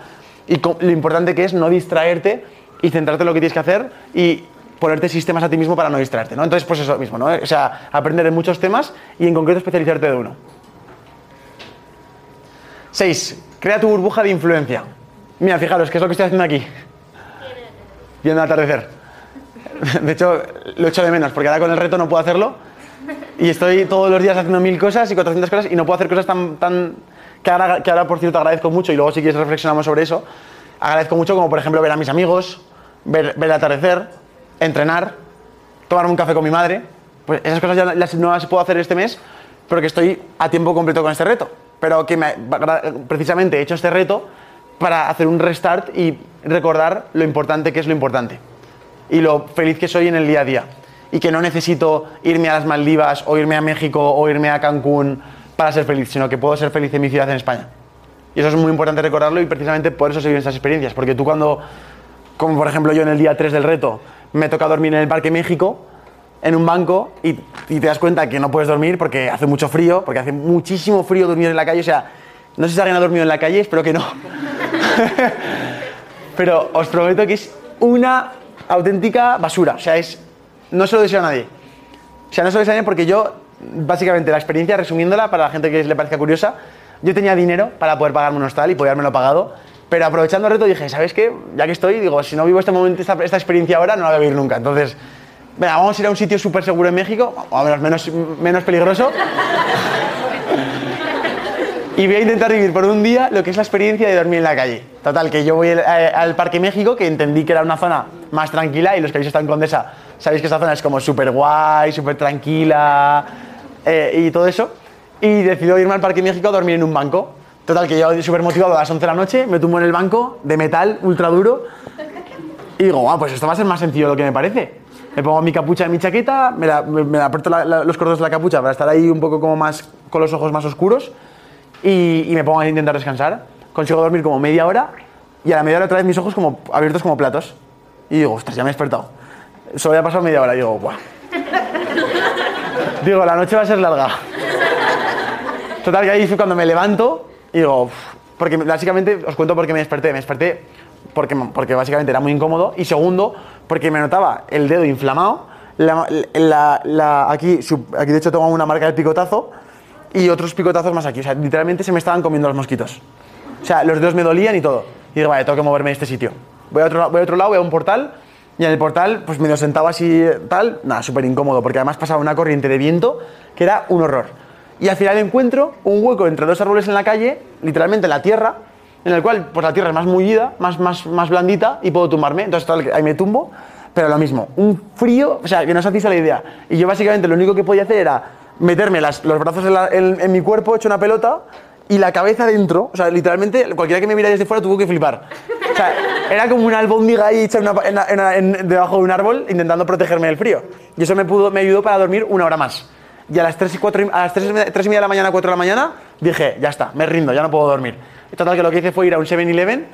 Y lo importante que es no distraerte y centrarte en lo que tienes que hacer y ponerte sistemas a ti mismo para no distraerte, ¿no? Entonces, pues eso mismo, ¿no? O sea, aprender en muchos temas y en concreto especializarte de uno. 6. Crea tu burbuja de influencia. Mira, fijaros, ¿qué es lo que estoy haciendo aquí? Viendo el atardecer. De hecho, lo echo de menos, porque ahora con el reto no puedo hacerlo. Y estoy todos los días haciendo mil cosas y 400 cosas y no puedo hacer cosas tan... tan que, ahora, por cierto, agradezco mucho y luego si quieres reflexionamos sobre eso. Agradezco mucho como, por ejemplo, ver a mis amigos, ver, ver el atardecer, entrenar, tomarme un café con mi madre. Pues esas cosas ya las, no las puedo hacer este mes, pero que estoy a tiempo completo con este reto. Pero que me- precisamente he hecho este reto para hacer un restart y recordar lo importante que es lo importante. Y lo feliz que soy en el día a día. Y que no necesito irme a las Maldivas o irme a México o irme a Cancún para ser feliz, sino que puedo ser feliz en mi ciudad en España. Y eso es muy importante recordarlo y precisamente por eso se viven esas experiencias. Porque tú cuando, como por ejemplo yo en el día 3 del reto, me toca dormir en el Parque México, en un banco, y, y te das cuenta que no puedes dormir porque hace mucho frío, porque hace muchísimo frío dormir en la calle. O sea, no sé si alguien ha dormido en la calle, espero que no. Pero os prometo que es una auténtica basura. O sea, es, no se lo deseo a nadie. O sea, no se lo deseo a nadie porque yo, básicamente, la experiencia, resumiéndola para la gente que le parezca curiosa, yo tenía dinero para poder pagarme un hostal y poder haberme pagado, pero aprovechando el reto dije, ¿sabes qué? Ya que estoy, digo, si no vivo este momento, esta, experiencia ahora, no la voy a vivir nunca. Entonces, venga, vamos a ir a un sitio súper seguro en México, o menos menos, menos peligroso. Y voy a intentar vivir por un día lo que es la experiencia de dormir en la calle. Total, que yo voy al, al Parque México, que entendí que era una zona más tranquila, y los que habéis estado en Condesa sabéis que esta zona es como súper guay, súper tranquila eh, y todo eso. Y decido irme al Parque México a dormir en un banco. Total, que yo súper motivado a las 11 de la noche, me tumbo en el banco de metal ultra duro y digo, ah, pues esto va a ser más sencillo de lo que me parece. Me pongo mi capucha en mi chaqueta, me, la, aprieto los cordones de la capucha para estar ahí un poco como más con los ojos más oscuros y, y me pongo a intentar descansar. Consigo dormir como media hora y a la media hora otra vez mis ojos como abiertos como platos. Y digo, ostras, ya me he despertado. Solo había pasado media hora. Digo, ¡buah! Digo, la noche va a ser larga. Total, que ahí fue cuando me levanto y digo, "Uf", porque básicamente, os cuento por qué me desperté. Me desperté porque, porque básicamente era muy incómodo y segundo, porque me notaba el dedo inflamado. La, la- la- aquí, aquí de hecho tengo una marca de picotazo y otros picotazos más aquí. O sea, literalmente se me estaban comiendo los mosquitos. O sea, los dedos me dolían y todo. Y digo, vale, tengo que moverme de este sitio. Voy a otro, voy a otro lado, voy a un portal y en el portal, pues medio sentado así, tal, nada, súper incómodo, porque además pasaba una corriente de viento que era un horror. Y al final encuentro un hueco entre dos árboles en la calle, literalmente en la tierra, en el cual pues la tierra es más mullida, más, más, más blandita y puedo tumbarme. Entonces tal, ahí me tumbo, pero lo mismo, un frío, o sea, que no os hacéis la idea. Y yo básicamente lo único que podía hacer era meterme los brazos en, mi cuerpo, hecho una pelota, y la cabeza dentro. O sea, literalmente, cualquiera que me mirara desde fuera tuvo que flipar. Era como una albóndiga ahí hecha una- en, en- debajo de un árbol intentando protegerme del frío. Y eso me, ayudó para dormir una hora más. Y a las 3 y, cuatro y- a las 3 y, media, tres y media de la mañana, 4 de la mañana, dije, ya está, me rindo, ya no puedo dormir. Total, que lo que hice fue ir a un 7-Eleven,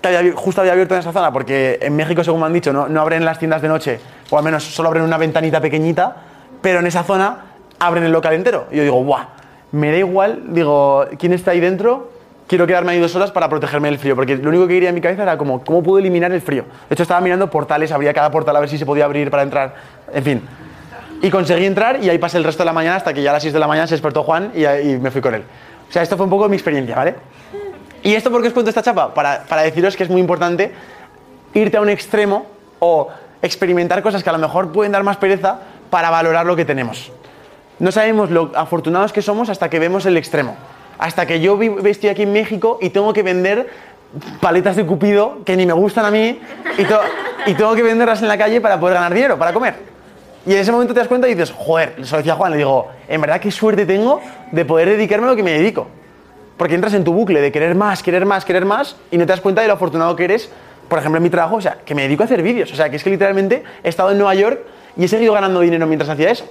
que había justo había abierto en esa zona, porque en México, según me han dicho, no abren las tiendas de noche, o al menos solo abren una ventanita pequeñita, pero en esa zona abren el local entero. Y yo digo, ¡buah! Me da igual, digo, ¿quién está ahí dentro? Quiero quedarme ahí dos horas para protegerme del frío, porque lo único que quería en mi cabeza era como, ¿cómo puedo eliminar el frío? De hecho, estaba mirando portales, abría cada portal a ver si se podía abrir para entrar, en fin. Y conseguí entrar y ahí pasé el resto de la mañana hasta que ya a las 6 de la mañana se despertó Juan y, y me fui con él. O sea, esto fue un poco mi experiencia, ¿vale? ¿Y esto por qué os cuento esta chapa? Para, para deciros que es muy importante irte a un extremo o experimentar cosas que a lo mejor pueden dar más pereza para valorar lo que tenemos. No sabemos lo afortunados que somos hasta que vemos el extremo. Hasta que yo estoy aquí en México y tengo que vender paletas de cupido que ni me gustan a mí y, tengo que venderlas en la calle para poder ganar dinero, para comer. Y en ese momento te das cuenta y dices, joder, eso decía Juan, le digo, en verdad qué suerte tengo de poder dedicarme a lo que me dedico. Porque entras en tu bucle de querer más, querer más, querer más y no te das cuenta de lo afortunado que eres. Por ejemplo, en mi trabajo, o sea, que me dedico a hacer vídeos. O sea, que es que literalmente he estado en Nueva York y he seguido ganando dinero mientras hacía eso.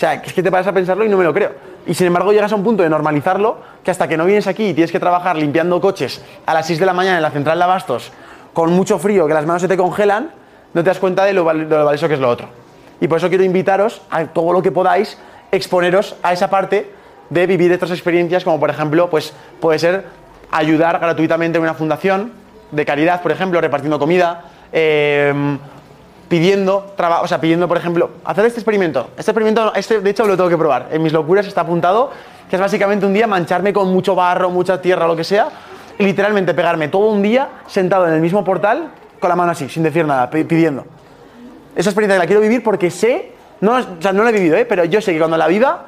O sea, es que te paras a pensarlo y no me lo creo. Y sin embargo llegas a un punto de normalizarlo que hasta que no vienes aquí y tienes que trabajar limpiando coches a las 6 de la mañana en la central de abastos con mucho frío, que las manos se te congelan, no te das cuenta de lo, lo valioso que es lo otro. Y por eso quiero invitaros a todo lo que podáis, exponeros a esa parte de vivir estas experiencias, como por ejemplo, pues puede ser ayudar gratuitamente en una fundación de caridad, por ejemplo, repartiendo comida, eh, pidiendo, traba- o sea, pidiendo, por ejemplo, hacer este experimento. Este experimento, este de hecho lo tengo que probar. En mis locuras está apuntado, que es básicamente un día mancharme con mucho barro, mucha tierra, lo que sea, y literalmente pegarme todo un día sentado en el mismo portal con la mano así, sin decir nada, pi- pidiendo. Esa experiencia la quiero vivir porque sé, no, o sea, no la he vivido, ¿eh? pero yo sé que cuando la viva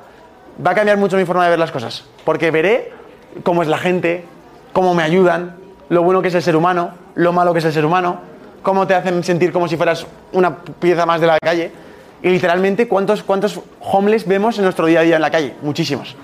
va a cambiar mucho mi forma de ver las cosas. Porque veré cómo es la gente, cómo me ayudan, lo bueno que es el ser humano, lo malo que es el ser humano, cómo te hacen sentir como si fueras una pieza más de la calle. Y literalmente, ¿cuántos, cuántos homeless vemos en nuestro día a día en la calle? Muchísimos.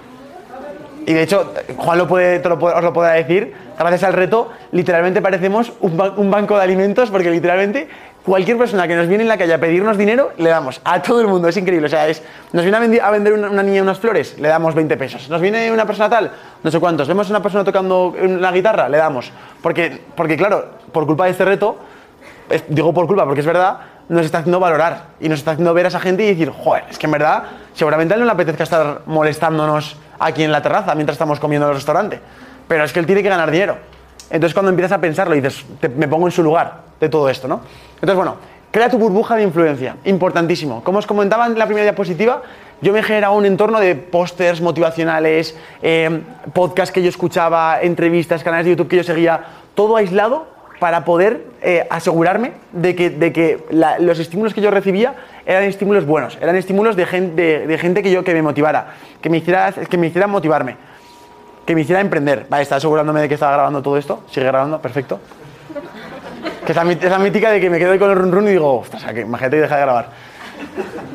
Y de hecho, Juan lo puede, te lo os lo podrá decir, gracias al reto, literalmente parecemos un, ba- un banco de alimentos porque literalmente cualquier persona que nos viene en la calle a pedirnos dinero, le damos a todo el mundo, es increíble. O sea, es, nos viene a, vendi- a vender una, una niña unas flores, le damos 20 pesos. Nos viene una persona tal, no sé cuántos. Vemos una persona tocando la guitarra, le damos. Porque, porque claro, por culpa de este reto, es- digo por culpa porque es verdad, nos está haciendo valorar y nos está haciendo ver a esa gente y decir, joder, es que en verdad seguramente a él no le apetezca estar molestándonos aquí en la terraza mientras estamos comiendo en el restaurante, pero es que él tiene que ganar dinero. Entonces cuando empiezas a pensarlo y dices, te- me pongo en su lugar de todo esto, ¿no? Entonces bueno, crea tu burbuja de influencia, importantísimo. Como os comentaba en la primera diapositiva, yo me he generado un entorno de pósters motivacionales, eh, podcasts que yo escuchaba, entrevistas, canales de YouTube que yo seguía, todo aislado para poder eh, asegurarme de que, de que los estímulos que yo recibía eran estímulos buenos, eran estímulos de, gen- de- gente que yo que me motivara, que me hiciera, que me hiciera motivarme, que me hiciera emprender. Vale, está asegurándome de que estaba grabando todo esto, sigue grabando, perfecto. Que es la, mítica de que me quedo con el run run y digo, ostras, que imagínate y deja de grabar.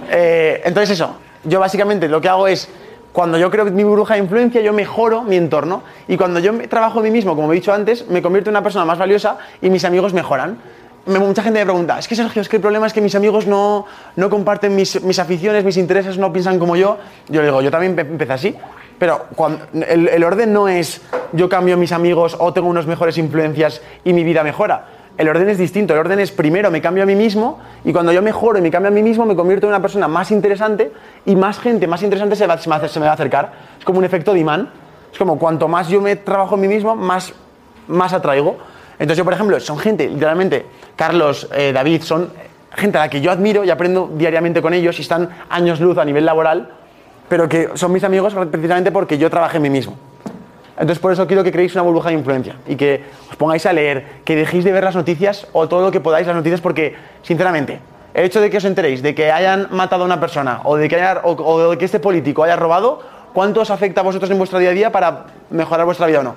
Eh, entonces eso, yo básicamente lo que hago es, cuando yo creo mi burbuja de influencia, yo mejoro mi entorno. Y cuando yo trabajo en mí mismo, como he dicho antes, me convierto en una persona más valiosa y mis amigos mejoran. Me- mucha gente me pregunta, es que Sergio, es que el problema es que mis amigos no, no comparten mis, mis aficiones, mis intereses, no piensan como yo. Yo le digo, yo también empe- empecé así. Pero el, el orden no es yo cambio mis amigos o tengo unas mejores influencias y mi vida mejora. El orden es distinto. El orden es primero me cambio a mí mismo y cuando yo mejoro y me cambio a mí mismo me convierto en una persona más interesante y más gente más interesante se, va- me, va- se me va a acercar. Es como un efecto de imán. Es como cuanto más yo me trabajo en mí mismo, más, más atraigo. Entonces yo, por ejemplo, son gente, literalmente, Carlos, eh, David, son gente a la que yo admiro y aprendo diariamente con ellos y están años luz a nivel laboral, pero que son mis amigos precisamente porque yo trabajé en mí mismo. Entonces por eso quiero que creéis una burbuja de influencia y que os pongáis a leer, que dejéis de ver las noticias o todo lo que podáis las noticias porque, sinceramente, el hecho de que os enteréis de que hayan matado a una persona o de que, haya- o, o de que este político haya robado, ¿cuánto os afecta a vosotros en vuestro día a día para mejorar vuestra vida o no?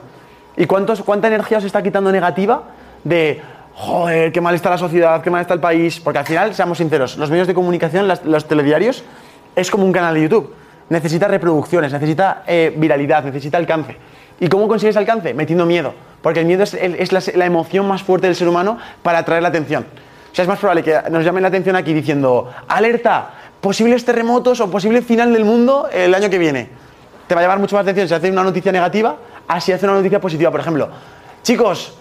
¿Y cuántos, cuánta energía os está quitando negativa de, joder, qué mal está la sociedad, qué mal está el país? Porque al final, seamos sinceros, los medios de comunicación, las- los telediarios, es como un canal de YouTube. Necesita reproducciones, necesita eh, viralidad, necesita alcance. ¿Y cómo consigues alcance? Metiendo miedo. Porque el miedo es, la emoción más fuerte del ser humano para atraer la atención. O sea, es más probable que nos llamen la atención aquí diciendo, alerta, posibles terremotos o posible final del mundo el año que viene. Te va a llamar mucho más atención si hace una noticia negativa a si hace una noticia positiva. Por ejemplo, chicos,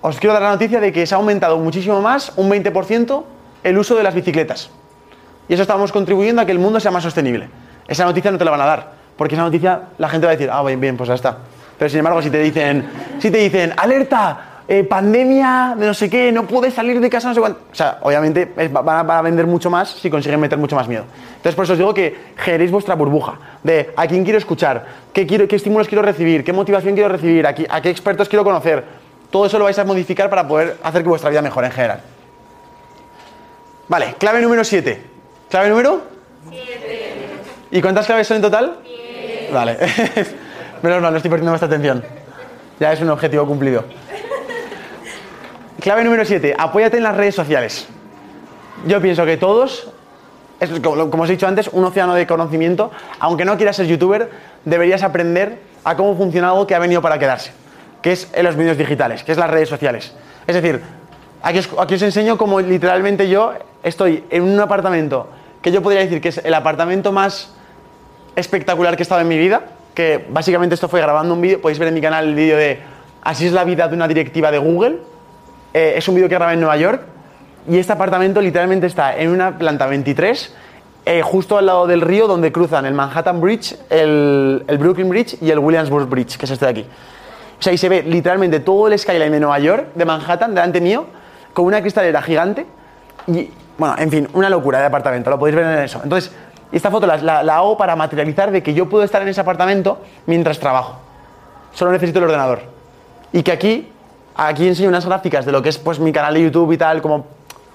os quiero dar la noticia de que se ha aumentado muchísimo más, un 20%, el uso de las bicicletas. Y eso estamos contribuyendo a que el mundo sea más sostenible. Esa noticia no te la van a dar, porque esa noticia la gente va a decir, ah, bien, bien, pues ya está. Pero sin embargo, si te dicen, si te dicen, alerta, eh, pandemia, de no sé qué, no puedes salir de casa, no sé cuánto. O sea, obviamente es- van a, van a vender mucho más si consiguen meter mucho más miedo. Entonces, por eso os digo que generéis vuestra burbuja de a quién quiero escuchar, qué, quiero, qué estímulos quiero recibir, qué motivación quiero recibir, a, qui- a qué expertos quiero conocer. Todo eso lo vais a modificar para poder hacer que vuestra vida mejore en general. Vale, clave número 7. ¿Clave número? 7. ¿Y cuántas claves son en total? 10. Vale. Menos mal, no estoy perdiendo vuestra atención. Ya es un objetivo cumplido. Clave número 7. Apóyate en las redes sociales. Yo pienso que todos, como os he dicho antes, un océano de conocimiento. Aunque no quieras ser youtuber, deberías aprender a cómo funciona algo que ha venido para quedarse, que es en los medios digitales, que es las redes sociales. Es decir, aquí os, aquí os enseño cómo literalmente yo estoy en un apartamento que yo podría decir que es el apartamento más espectacular que he estado en mi vida, que básicamente esto fue grabando un vídeo, podéis ver en mi canal el vídeo de Así es la vida de una directiva de Google. Eh, es un vídeo que grabé en Nueva York y este apartamento literalmente está en una planta 23, eh, justo al lado del río donde cruzan el Manhattan Bridge, el, el Brooklyn Bridge y el Williamsburg Bridge, que es este de aquí. O sea, y se ve literalmente todo el skyline de Nueva York, de Manhattan, delante mío, con una cristalera gigante y, bueno, en fin, una locura de apartamento, lo podéis ver en eso. Entonces, esta foto la, hago para materializar de que yo puedo estar en ese apartamento mientras trabajo. Solo necesito el ordenador. Y que aquí, aquí enseño unas gráficas de lo que es pues, mi canal de YouTube y tal, como,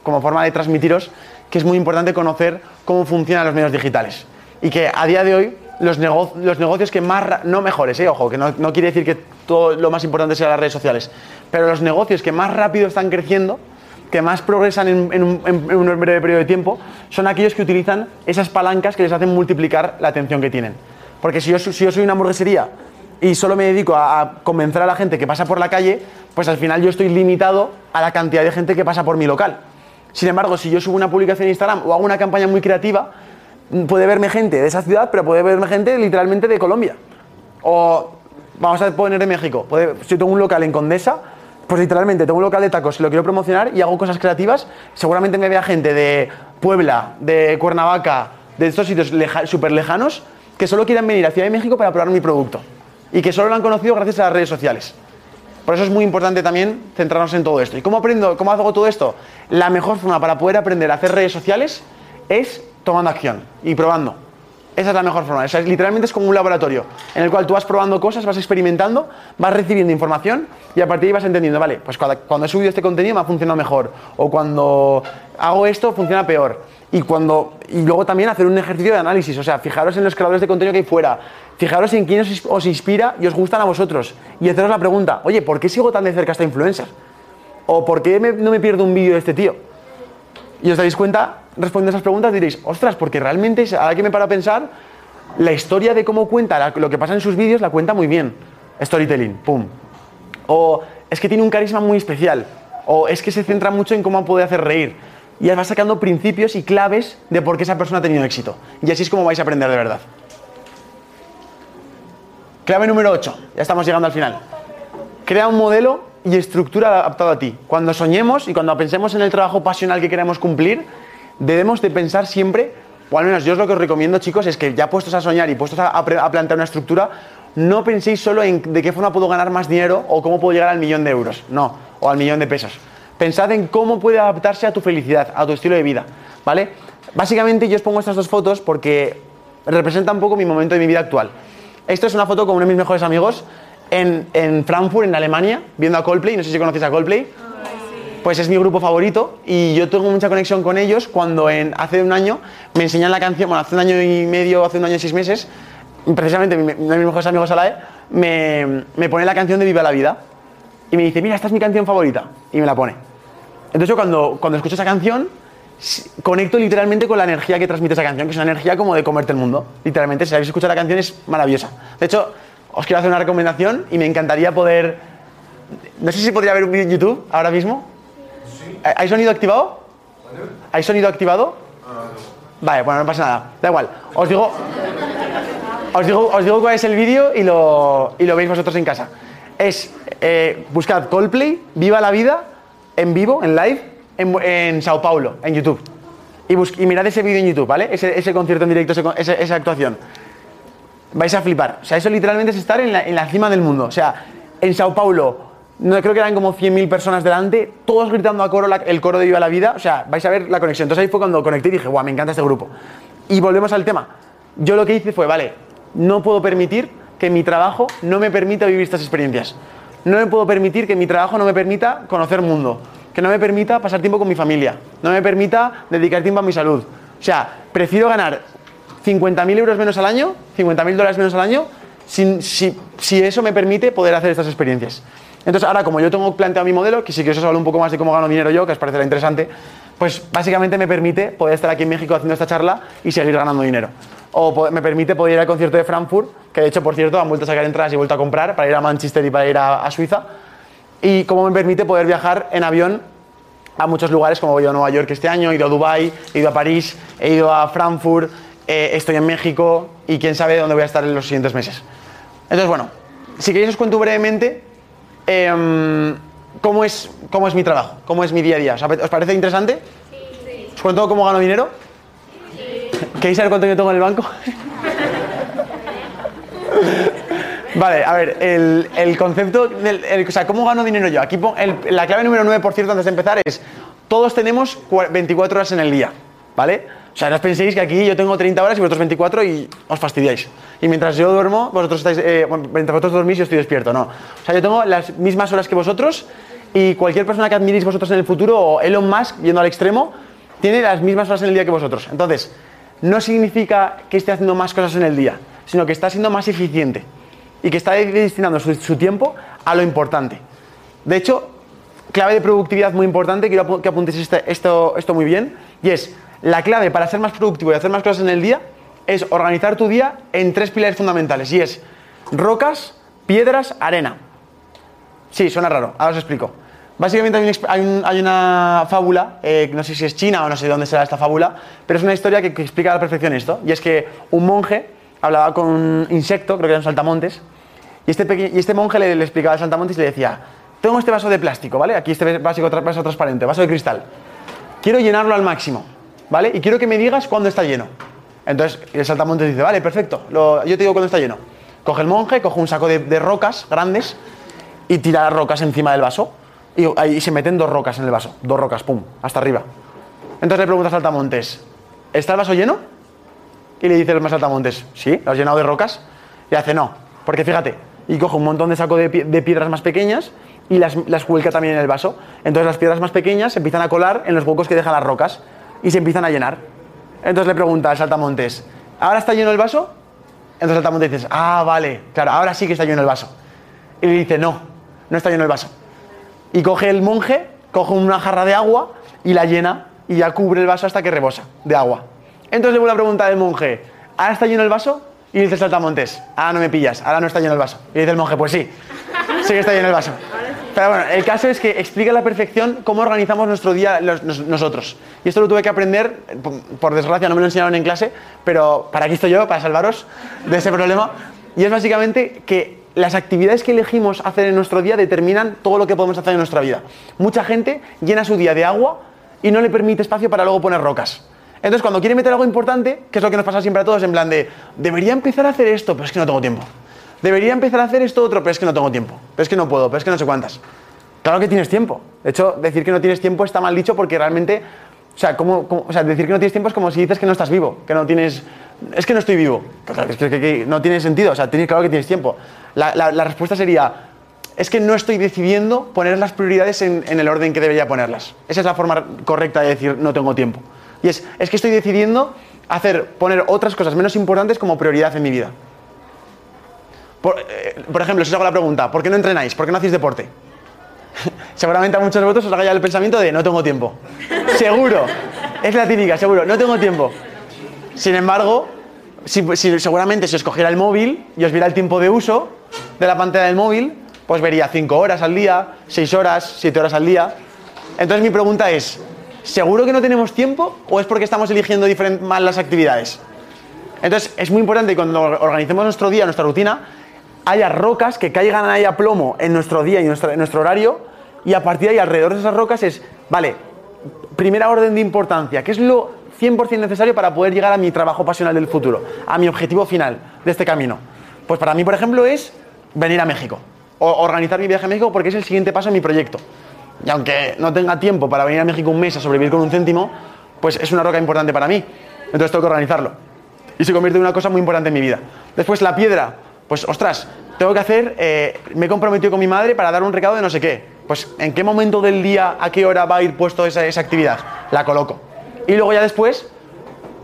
como forma de transmitiros, que es muy importante conocer cómo funcionan los medios digitales. Y que a día de hoy, los, nego- los negocios que más, no mejores, eh, ojo, que no, no quiere decir que todo lo más importante sea las redes sociales, pero los negocios que más rápido están creciendo, que más progresan en, un, breve periodo de tiempo, son aquellos que utilizan esas palancas que les hacen multiplicar la atención que tienen. Porque si yo, si yo soy una hamburguesería y solo me dedico a, a convencer a la gente que pasa por la calle, pues al final yo estoy limitado a la cantidad de gente que pasa por mi local. Sin embargo, si yo subo una publicación en Instagram o hago una campaña muy creativa, mm, puede verme gente de esa ciudad, pero puede verme gente literalmente de Colombia. O vamos a poner de México. Puede, si tengo un local en Condesa, pues literalmente tengo un local de tacos y lo quiero promocionar y hago cosas creativas, seguramente me vea gente de Puebla, de Cuernavaca, de estos sitios leja- súper lejanos, que solo quieran venir a Ciudad de México para probar mi producto. Y que solo lo han conocido gracias a las redes sociales. Por eso es muy importante también centrarnos en todo esto. ¿Y cómo aprendo, cómo hago todo esto? La mejor forma para poder aprender a hacer redes sociales es tomando acción y probando. Esa es la mejor forma. O literalmente es como un laboratorio en el cual tú vas probando cosas, vas experimentando, vas recibiendo información y a partir de ahí vas entendiendo, vale, pues cuando, he subido este contenido me ha funcionado mejor o cuando hago esto funciona peor. Y, cuando, y luego también hacer un ejercicio de análisis, o sea, fijaros en los creadores de contenido que hay fuera, fijaros en quién os, ins- os inspira y os gustan a vosotros y haceros la pregunta, oye, ¿por qué sigo tan de cerca a esta influencer? ¿O por qué no me pierdo un vídeo de este tío? Y os dais cuenta, respondiendo esas preguntas, diréis, ostras, porque realmente, ahora que me paro a pensar, la historia de cómo cuenta lo que pasa en sus vídeos la cuenta muy bien. Storytelling, pum. O es que tiene un carisma muy especial. O es que se centra mucho en cómo puede hacer reír. Y vas sacando principios y claves de por qué esa persona ha tenido éxito. Y así es como vais a aprender de verdad. Clave número 8. Ya estamos llegando al final. Crea un modelo y estructura adaptado a ti. Cuando soñemos y cuando pensemos en el trabajo pasional que queremos cumplir, debemos de pensar siempre, o al menos yo es lo que os recomiendo chicos, es que ya puestos a soñar y puestos a, a plantear una estructura, no penséis solo en de qué forma puedo ganar más dinero o cómo puedo llegar al millón de euros, no, o al millón de pesos. Pensad en cómo puede adaptarse a tu felicidad, a tu estilo de vida, ¿vale? Básicamente yo os pongo estas dos fotos porque representan un poco mi momento de mi vida actual. Esto es una foto con uno de mis mejores amigos en, en Frankfurt, en Alemania, viendo a Coldplay, no sé si conocéis a Coldplay pues es mi grupo favorito y yo tengo mucha conexión con ellos cuando en, hace un año me enseñan la canción, bueno, hace un año y medio, hace un año y seis meses, precisamente uno de mis mejores amigos, Alae, me, me pone la canción de Viva la Vida y me dice, mira, esta es mi canción favorita y me la pone. Entonces yo cuando, cuando escucho esa canción, conecto literalmente con la energía que transmite esa canción, que es una energía como de comerte el mundo. Literalmente, si habéis escuchado la canción es maravillosa. De hecho, os quiero hacer una recomendación y me encantaría poder... No sé si podría ver un vídeo en YouTube ahora mismo. ¿Hay sonido activado? ¿Hay sonido activado? Vale, bueno, no pasa nada. Da igual. Os digo, os digo, os digo cuál es el vídeo y lo, y lo veis vosotros en casa. Es, eh, buscad Coldplay, Viva la Vida, en vivo, en live, en, Sao Paulo, en YouTube. Y, bus- y mirad ese vídeo en YouTube, ¿vale? Ese, concierto en directo, ese- esa actuación. Vais a flipar. O sea, eso literalmente es estar en la, en la cima del mundo. O sea, en Sao Paulo, no, creo que eran como 100.000 personas delante, todos gritando a coro el coro de Viva la Vida. O sea, vais a ver la conexión. Entonces ahí fue cuando conecté y dije, guau, me encanta este grupo. Y volvemos al tema. Yo lo que hice fue, vale, no puedo permitir que mi trabajo no me permita vivir estas experiencias. No me puedo permitir que mi trabajo no me permita conocer mundo. Que no me permita pasar tiempo con mi familia. No me permita dedicar tiempo a mi salud. O sea, prefiero ganar 50.000 euros menos al año, 50.000 dólares menos al año, sin- si, si eso me permite poder hacer estas experiencias. Entonces, ahora, como yo tengo planteado mi modelo, que si queréis os hablo un poco más de cómo gano dinero yo, que os parecerá interesante, pues básicamente me permite poder estar aquí en México haciendo esta charla y seguir ganando dinero. O me permite poder ir al concierto de Frankfurt, que de hecho, por cierto, han vuelto a sacar entradas y vuelto a comprar para ir a Manchester y para ir a, a Suiza. Y cómo me permite poder viajar en avión a muchos lugares, como he ido a Nueva York este año, he ido a Dubai, he ido a París, he ido a Frankfurt, eh, estoy en México y quién sabe dónde voy a estar en los siguientes meses. Entonces, bueno, si queréis os cuento brevemente em, cómo, es, cómo es mi trabajo, cómo es mi día a día. ¿Os ape- ¿Os parece interesante? Sí. ¿Os cuento cómo gano dinero? ¿Queréis saber cuánto yo tengo en el banco? Vale, a ver, el, el concepto, del, el- o sea, ¿cómo gano dinero yo? Aquí el- la clave número 9, por cierto, antes de empezar, es todos tenemos cua- 24 horas en el día, ¿vale? O sea, no os penséis que aquí yo tengo 30 horas y vosotros 24 y os fastidiáis. Y mientras yo duermo, vosotros estáis, eh, bueno, mientras vosotros dormís yo estoy despierto, no. O sea, yo tengo las mismas horas que vosotros y cualquier persona que admiréis vosotros en el futuro, o Elon Musk, yendo al extremo, tiene las mismas horas en el día que vosotros. Entonces, no significa que esté haciendo más cosas en el día, sino que está siendo más eficiente y que está destinando su, su tiempo a lo importante. De hecho, clave de productividad muy importante, quiero que apuntéis este- esto, esto muy bien, y es la clave para ser más productivo y hacer más cosas en el día es organizar tu día en tres pilares fundamentales, y es rocas, piedras, arena. Sí, suena raro, ahora os explico. Básicamente hay, una fábula, eh, no sé si es china o no sé dónde será esta fábula, pero es una historia que, explica a la perfección esto. Y es que un monje hablaba con un insecto, creo que era un saltamontes, y este, y este monje le, explicaba al saltamontes y le decía, tengo este vaso de plástico, ¿vale? Aquí este tra- vaso transparente, vaso de cristal. Quiero llenarlo al máximo, ¿vale? Y quiero que me digas cuándo está lleno. Entonces el saltamontes dice, vale, perfecto, lo- yo te digo cuándo está lleno. Coge el monje, coge un saco de, rocas grandes y tira las rocas encima del vaso. Y ahí se meten dos rocas en el vaso, dos rocas, pum, hasta arriba. Entonces le pregunta a Saltamontes, ¿está el vaso lleno? Y le dice el más Saltamontes, ¿sí? ¿Lo has llenado de rocas? Y hace, no, porque fíjate, y coge un montón de saco de, pie- de piedras más pequeñas y las, las también en el vaso. Entonces las piedras más pequeñas empiezan a colar en los huecos que dejan las rocas y se empiezan a llenar. Entonces le pregunta al Saltamontes, ¿ahora está lleno el vaso? Entonces Saltamontes dice, ah, vale, claro, ahora sí que está lleno el vaso. Y le dice, no, no está lleno el vaso. Y coge el monje, coge una jarra de agua y la llena y ya cubre el vaso hasta que rebosa de agua. Entonces le vuelve a preguntar al monje, ¿ahora está lleno el vaso? Y dice el saltamontes, ah, no me pillas, ahora no está lleno el vaso. Y dice el monje, pues sí, sí que está lleno el vaso. Pero bueno, el caso es que explica a la perfección cómo organizamos nuestro día nosotros. Y esto lo tuve que aprender, por, por desgracia no me lo enseñaron en clase, pero para aquí estoy yo, para salvaros de ese problema. Y es básicamente que las actividades que elegimos hacer en nuestro día determinan todo lo que podemos hacer en nuestra vida. Mucha gente llena su día de agua y no le permite espacio para luego poner rocas. Entonces, cuando quiere meter algo importante, que es lo que nos pasa siempre a todos, en plan de, debería empezar a hacer esto, pero es que no tengo tiempo. Debería empezar a hacer esto otro, pero es que no tengo tiempo. Pero es que no puedo, pero es que no sé cuántas. Claro que tienes tiempo. De hecho, decir que no tienes tiempo está mal dicho porque realmente, o sea, ¿cómo- cómo- o sea, decir que no tienes tiempo es como si dices que no estás vivo, que no tienes, es que no estoy vivo. Claro, Es que, no tiene sentido, o sea, tienes, claro que tienes tiempo. La respuesta sería, es que no estoy decidiendo poner las prioridades en, en el orden que debería ponerlas. Esa es la forma correcta de decir no tengo tiempo. Y es, es que estoy decidiendo hacer, poner otras cosas menos importantes como prioridad en mi vida. Por, eh, por ejemplo, si os hago la pregunta, ¿por qué no entrenáis? ¿Por qué no hacéis deporte? Seguramente a muchos de vosotros os haga ya el pensamiento de no tengo tiempo. Seguro. Es la típica, seguro, no tengo tiempo. Sin embargo, si, si- seguramente si os cogiera el móvil y os viera el tiempo de uso de la pantalla del móvil, pues vería 5 horas al día, 6 horas, 7 horas al día. Entonces mi pregunta es, ¿seguro que no tenemos tiempo o es porque estamos eligiendo mal las actividades? Entonces es muy importante cuando organicemos nuestro día, nuestra rutina, haya rocas que caigan ahí a plomo en nuestro día y nuestro, en nuestro horario y a partir de ahí alrededor de esas rocas es, vale, primera orden de importancia, ¿qué es lo 100% necesario para poder llegar a mi trabajo pasional del futuro, a mi objetivo final de este camino? Pues para mí, por ejemplo, es venir a México o organizar mi viaje a México porque es el siguiente paso en mi proyecto. Y aunque no tenga tiempo para venir a México un mes a sobrevivir con un céntimo, pues es una roca importante para mí. Entonces tengo que organizarlo. Y se convierte en una cosa muy importante en mi vida. Después la piedra, pues ostras, tengo que hacer, eh, me he comprometido con mi madre para dar un recado de no sé qué. Pues en qué momento del día, a qué hora va a ir puesto esa, esa actividad. La coloco. Y luego ya después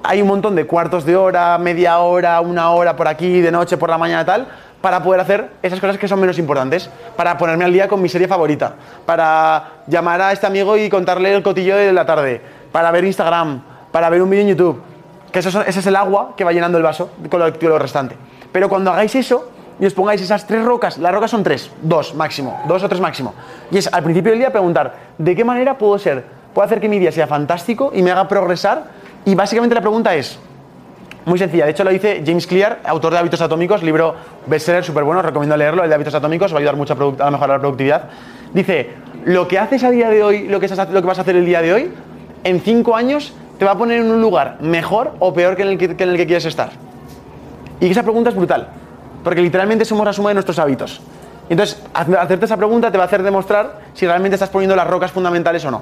hay un montón de cuartos de hora, media hora, una hora por aquí, de noche, por la mañana, tal, para poder hacer esas cosas que son menos importantes, para ponerme al día con mi serie favorita, para llamar a este amigo y contarle el cotillo de la tarde, para ver Instagram, para ver un vídeo en YouTube, que eso ese es el agua que va llenando el vaso con lo, con lo restante. Pero cuando hagáis eso y os pongáis esas tres rocas, las rocas son tres, dos máximo, dos o tres máximo, y es al principio del día preguntar, ¿de qué manera puedo ser? Puedo hacer que mi día sea fantástico y me haga progresar, y básicamente la pregunta es, muy sencilla, de hecho lo dice James Clear, autor de Hábitos Atómicos, libro bestseller súper bueno, recomiendo leerlo, el de Hábitos Atómicos, os va a ayudar mucho a, a mejorar la productividad. Dice, lo que haces a día de hoy, lo que, lo que vas a hacer el día de hoy, en cinco años te va a poner en un lugar mejor o peor que en el que en el que quieres estar. Y esa pregunta es brutal, porque literalmente somos la suma de nuestros hábitos. Entonces, hacerte esa pregunta te va a hacer demostrar si realmente estás poniendo las rocas fundamentales o no.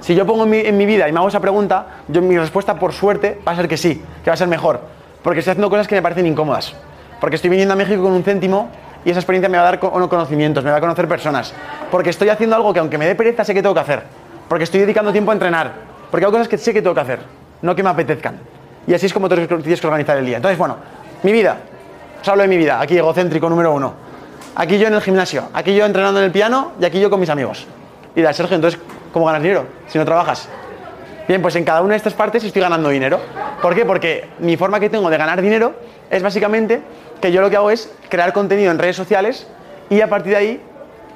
Si yo pongo en mi, en mi vida y me hago esa pregunta, yo, mi respuesta por suerte va a ser que sí, que va a ser mejor. Porque estoy haciendo cosas que me parecen incómodas. Porque estoy viniendo a México con un céntimo y esa experiencia me va a dar co- conocimientos, me va a conocer personas. Porque estoy haciendo algo que aunque me dé pereza sé que tengo que hacer. Porque estoy dedicando tiempo a entrenar. Porque hay cosas que sé que tengo que hacer, no que me apetezcan. Y así es como tienes que organizar el día. Entonces, bueno, mi vida. Os hablo de mi vida, aquí egocéntrico número uno. Aquí yo en el gimnasio, aquí yo entrenando en el piano y aquí yo con mis amigos. Y dirás, Sergio, entonces, ¿cómo ganas dinero si no trabajas? Bien, pues en cada una de estas partes estoy ganando dinero. ¿Por qué? Porque mi forma que tengo de ganar dinero es básicamente que yo lo que hago es crear contenido en redes sociales y a partir de ahí,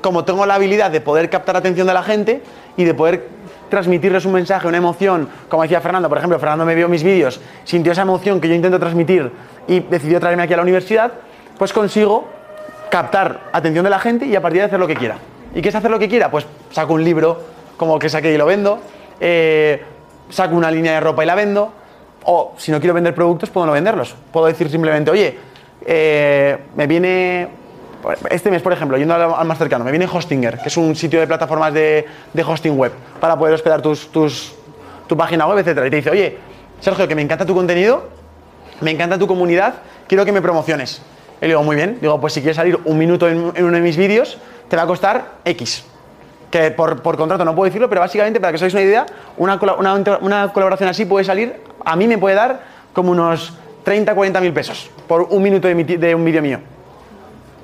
como tengo la habilidad de poder captar la atención de la gente y de poder transmitirles un mensaje, una emoción, como decía Fernando, por ejemplo, Fernando me vio mis vídeos, sintió esa emoción que yo intento transmitir y decidió traerme aquí a la universidad, pues consigo captar atención de la gente y a partir de hacer lo que quiera. ¿Y qué es hacer lo que quiera? Pues saco un libro como que saqué y lo vendo, eh, saco una línea de ropa y la vendo, o si no quiero vender productos, puedo no venderlos. Puedo decir simplemente, oye, eh, me viene, este mes por ejemplo, yendo al, más cercano, me viene Hostinger, que es un sitio de plataformas de, hosting web para poder hospedar tus, tus, tu página web, etcétera. Y te dice, oye, Sergio, que me encanta tu contenido, me encanta tu comunidad, quiero que me promociones. Y le digo, muy bien, digo, pues si quieres salir un minuto en, uno de mis vídeos, te va a costar X. Que por, por contrato no puedo decirlo, pero básicamente, para que os hagáis una idea, una, una, colaboración así puede salir, a mí me puede dar como unos 30, 40 mil pesos por un minuto de, mi de un vídeo mío.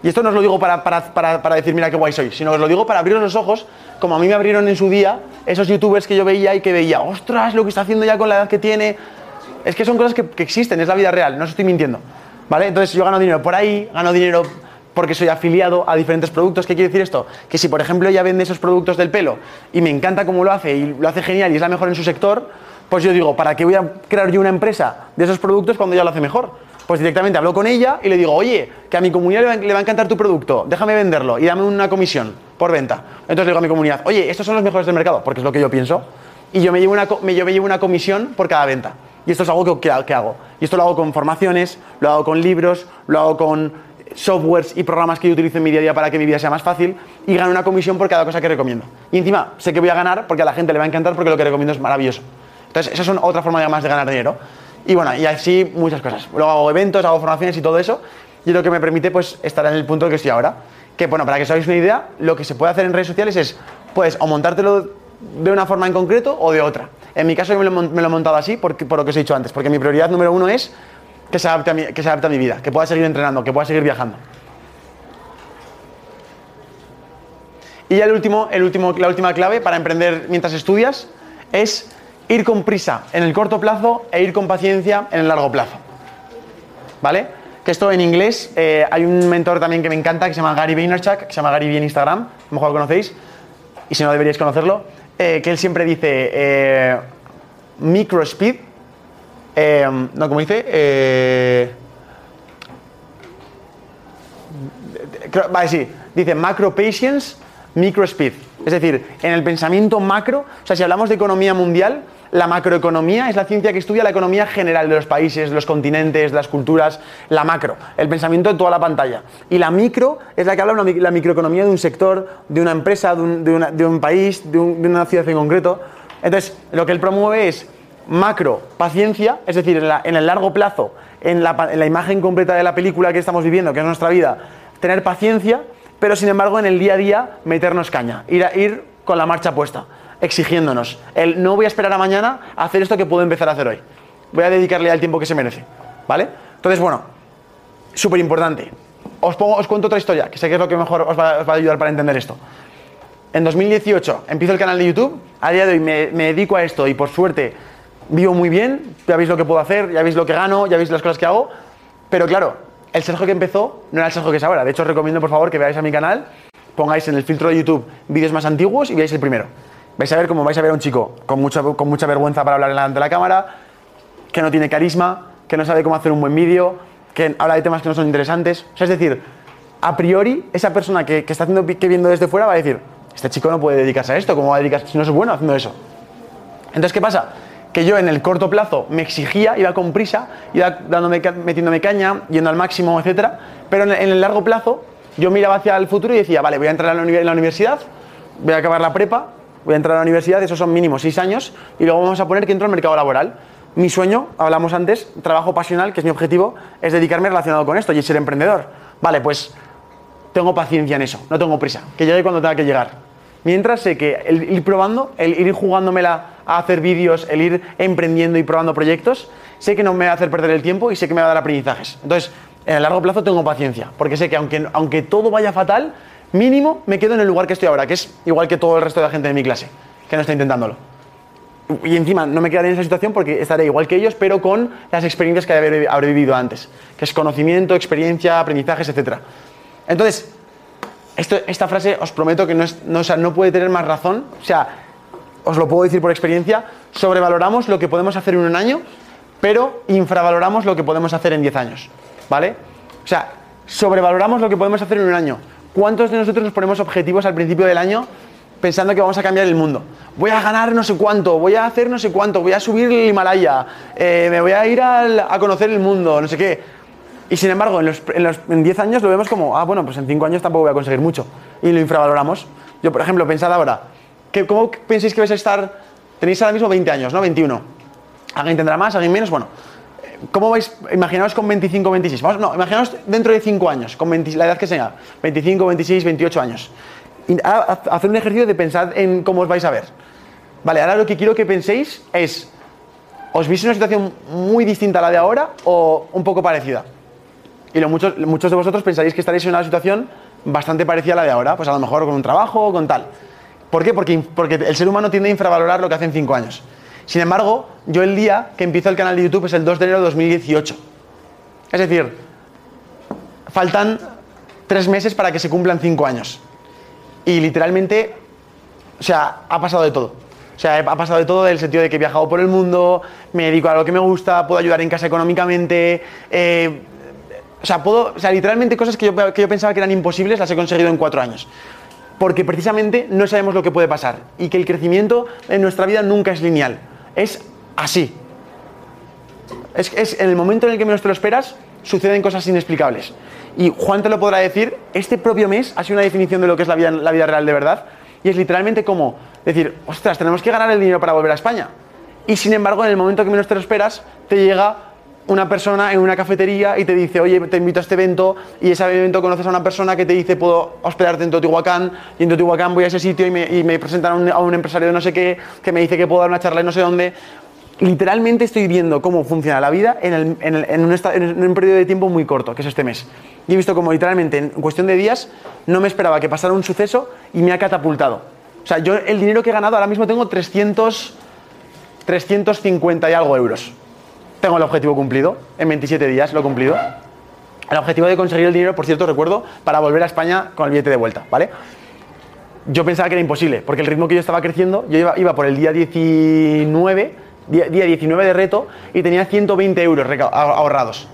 Y esto no os lo digo para, para, para, para decir, mira qué guay soy, sino os lo digo para abriros los ojos, como a mí me abrieron en su día esos youtubers que yo veía y que veía, ostras, lo que está haciendo ya con la edad que tiene. Es que son cosas que, que existen, es la vida real, no os estoy mintiendo. ¿Vale? Entonces yo gano dinero por ahí, gano dinero porque soy afiliado a diferentes productos. ¿Qué quiere decir esto? Que si por ejemplo ella vende esos productos del pelo y me encanta cómo lo hace y lo hace genial y es la mejor en su sector, pues yo digo, ¿para qué voy a crear yo una empresa de esos productos cuando ella lo hace mejor? Pues directamente hablo con ella y le digo, oye, que a mi comunidad le va, a encantar tu producto, déjame venderlo y dame una comisión por venta. Entonces le digo a mi comunidad, oye, estos son los mejores del mercado, porque es lo que yo pienso, y yo me llevo una, me, yo me llevo una comisión por cada venta. Y esto es algo que, que- hago. Y esto lo hago con formaciones, lo hago con libros, lo hago con softwares y programas que yo utilizo en mi día a día para que mi vida sea más fácil y gano una comisión por cada cosa que recomiendo. Y encima sé que voy a ganar porque a la gente le va a encantar porque lo que recomiendo es maravilloso. Entonces, esas son otra forma más de ganar dinero. Y bueno, y así muchas cosas. Luego hago eventos, hago formaciones y todo eso. Y lo que me permite pues estar en el punto en que estoy ahora. Que bueno, para que os hagáis una idea, lo que se puede hacer en redes sociales es, pues, o montártelo de una forma en concreto o de otra. En mi caso yo me lo, he montado así por lo que os he dicho antes, porque mi prioridad número uno es que se, adapte a mi, que se adapte a mi vida, que pueda seguir entrenando, que pueda seguir viajando. Y ya el último, el último, la última clave para emprender mientras estudias es ir con prisa en el corto plazo e ir con paciencia en el largo plazo. ¿Vale? Que esto en inglés, eh, hay un mentor también que me encanta que se llama Gary Vaynerchuk, que se llama Gary Vee en Instagram, a lo mejor lo conocéis, y si no deberíais conocerlo, eh, que él siempre dice eh, micro speed, eh, no, como dice, creo- vale, sí, dice macro patience, micro speed. Es decir, en el pensamiento macro, o sea, si hablamos de economía mundial, la macroeconomía es la ciencia que estudia la economía general de los países, los continentes, las culturas, la macro, el pensamiento de toda la pantalla. Y la micro es la que habla una la microeconomía de un sector, de una empresa, de un, país, de, un- de una ciudad en concreto. Entonces, lo que él promueve es macro, paciencia, es decir, en, el largo plazo, en la imagen completa de la película que estamos viviendo, que es nuestra vida, tener paciencia, pero sin embargo en el día a día meternos caña, ir, a- ir con la marcha puesta, exigiéndonos. El no voy a esperar a mañana a hacer esto que puedo empezar a hacer hoy. Voy a dedicarle al tiempo que se merece. ¿Vale? Entonces, bueno, súper importante. Os, pongo- os cuento otra historia, que sé que es lo que mejor os va, a ayudar para entender esto. En 2018 empiezo el canal de YouTube, a día de hoy me, me dedico a esto y por suerte vivo muy bien, ya veis lo que puedo hacer, ya veis lo que gano, ya veis las cosas que hago, pero claro, el Sergio que empezó no era el Sergio que es ahora. De hecho, os recomiendo por favor que veáis a mi canal, pongáis en el filtro de YouTube vídeos más antiguos y veáis el primero. Vais a ver cómo vais a ver a un chico con mucha, con mucha vergüenza para hablar delante de la cámara, que no tiene carisma, que no sabe cómo hacer un buen vídeo, que habla de temas que no son interesantes. O es decir, a priori, esa persona que, que está haciendo, que viendo desde fuera va a decir, este chico no puede dedicarse a esto, ¿cómo va a dedicarse si no es bueno haciendo eso? Entonces, ¿qué pasa? Que yo en el corto plazo me exigía, iba con prisa, iba dándome, metiéndome caña, yendo al máximo, etcétera, pero en el, largo plazo yo miraba hacia el futuro y decía, vale, voy a entrar en la universidad, voy a acabar la prepa, voy a entrar a la universidad, esos son mínimo seis años, y luego vamos a poner que entro al mercado laboral. Mi sueño, hablamos antes, trabajo pasional, que es mi objetivo, es dedicarme relacionado con esto y ser emprendedor. Vale, pues tengo paciencia en eso, no tengo prisa, que llegue cuando tenga que llegar. Mientras sé que el ir probando, el ir jugándomela a hacer vídeos, el ir emprendiendo y probando proyectos, sé que no me va a hacer perder el tiempo y sé que me va a dar aprendizajes. Entonces, en el largo plazo tengo paciencia, porque sé que aunque, aunque todo vaya fatal, mínimo me quedo en el lugar que estoy ahora, que es igual que todo el resto de la gente de mi clase, que no está intentándolo. Y encima no me quedaré en esa situación porque estaré igual que ellos, pero con las experiencias que habré, habré vivido antes, que es conocimiento, experiencia, aprendizajes, etc. Entonces, esta frase os prometo que no, es- no, o sea, no puede tener más razón. O sea, os lo puedo decir por experiencia, sobrevaloramos lo que podemos hacer en un año, pero infravaloramos lo que podemos hacer en 10 años. ¿Vale? O sea, sobrevaloramos lo que podemos hacer en un año. ¿Cuántos de nosotros nos ponemos objetivos al principio del año pensando que vamos a cambiar el mundo? Voy a ganar no sé cuánto, voy a hacer no sé cuánto, voy a subir el Himalaya, eh, me voy a ir a conocer el mundo, no sé qué. Y sin embargo, en, los, en, los- en 10 años lo vemos como, ah, bueno, pues en 5 años tampoco voy a conseguir mucho. Y lo infravaloramos. Yo, por ejemplo, pensad ahora, ¿qué- ¿cómo pensáis que vais a estar? Tenéis ahora mismo 20 años, ¿no? 21. ¿Alguien tendrá más? ¿Alguien menos? Bueno, eh, ¿cómo vais? Imaginaos con 25, 26. Vamos, no, imaginaos dentro de 5 años, con 20 la edad que sea, 25, 26, 28 años. Y hacer un ejercicio de pensar en cómo os vais a ver. Vale, ahora lo que quiero que penséis es, ¿os veis en una situación muy distinta a la de ahora o un poco parecida? Y muchos, muchos de vosotros pensaréis que estaréis en una situación bastante parecida a la de ahora, pues a lo mejor con un trabajo o con tal. ¿Por qué? Porque, porque el ser humano tiende a infravalorar lo que hace en 5 años. Sin embargo, yo el día que empiezo el canal de YouTube es el 2 de enero de 2018. Es decir, faltan 3 meses para que se cumplan 5 años. Y literalmente, o sea, ha pasado de todo. O sea, ha pasado de todo, del sentido de que he viajado por el mundo, me dedico a lo que me gusta, puedo ayudar en casa económicamente. eh, o sea, puedo, o sea, literalmente cosas que yo, que yo pensaba que eran imposibles las he conseguido en cuatro años. Porque precisamente no sabemos lo que puede pasar y que el crecimiento en nuestra vida nunca es lineal. Es así. Es, es en el momento en el que menos te lo esperas, suceden cosas inexplicables. Y Juan te lo podrá decir, este propio mes ha sido una definición de lo que es la vida, la vida real de verdad. Y es literalmente como decir, ostras, tenemos que ganar el dinero para volver a España. Y sin embargo, en el momento que menos te lo esperas, te llega una persona en una cafetería y te dice, oye, te invito a este evento, y ese evento conoces a una persona que te dice, puedo hospedarte en Teotihuacán, y en Teotihuacán voy a ese sitio y me, y me presentan a un, a un empresario de no sé qué, que me dice que puedo dar una charla en no sé dónde. Literalmente estoy viendo cómo funciona la vida en, el- en el- en un, en un periodo de tiempo muy corto, que es este mes. Y he visto como literalmente en cuestión de días no me esperaba que pasara un suceso y me ha catapultado. O sea, yo el dinero que he ganado ahora mismo tengo 300, 350 y algo euros. Tengo el objetivo cumplido, en 27 días lo he cumplido. El objetivo de conseguir el dinero, por cierto, recuerdo, para volver a España con el billete de vuelta, ¿vale? Yo pensaba que era imposible, porque el ritmo que yo estaba creciendo, yo iba, iba por el día 19, día, día 19 de reto, y tenía 120 euros ah- ahorrados.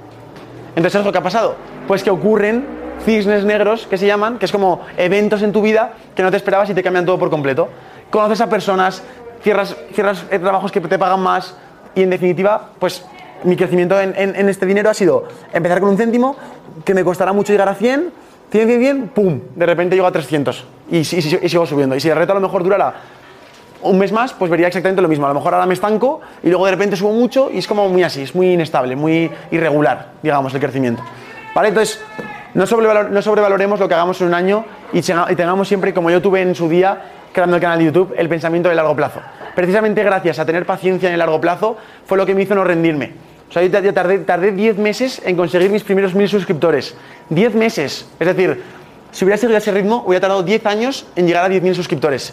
Entonces, ¿sabes lo que ha pasado? Pues que ocurren cisnes negros, que se llaman, que es como eventos en tu vida que no te esperabas y te cambian todo por completo. Conoces a personas, cierras, cierras eh, trabajos que te pagan más y en definitiva, pues mi crecimiento en, este dinero ha sido empezar con un céntimo, que me costará mucho llegar a 100, 100, 100, 100, ¡pum! De repente llego a 300 y, y y sigo subiendo. Y si el reto a lo mejor durara un mes más, pues vería exactamente lo mismo. A lo mejor ahora me estanco y luego de repente subo mucho y es como muy así, es muy inestable, muy irregular, digamos, el crecimiento. ¿Vale? Entonces, no, sobrevalor- no sobrevaloremos lo que hagamos en un año y tengamos siempre, como yo tuve en su día, creando el canal de YouTube, el pensamiento de largo plazo. Precisamente gracias a tener paciencia en el largo plazo fue lo que me hizo no rendirme. O sea, yo tardé, tardé 10 meses en conseguir mis primeros mil suscriptores. 10 meses. Es decir, si hubiera seguido ese ritmo, hubiera tardado 10 años en llegar a 10.000 suscriptores.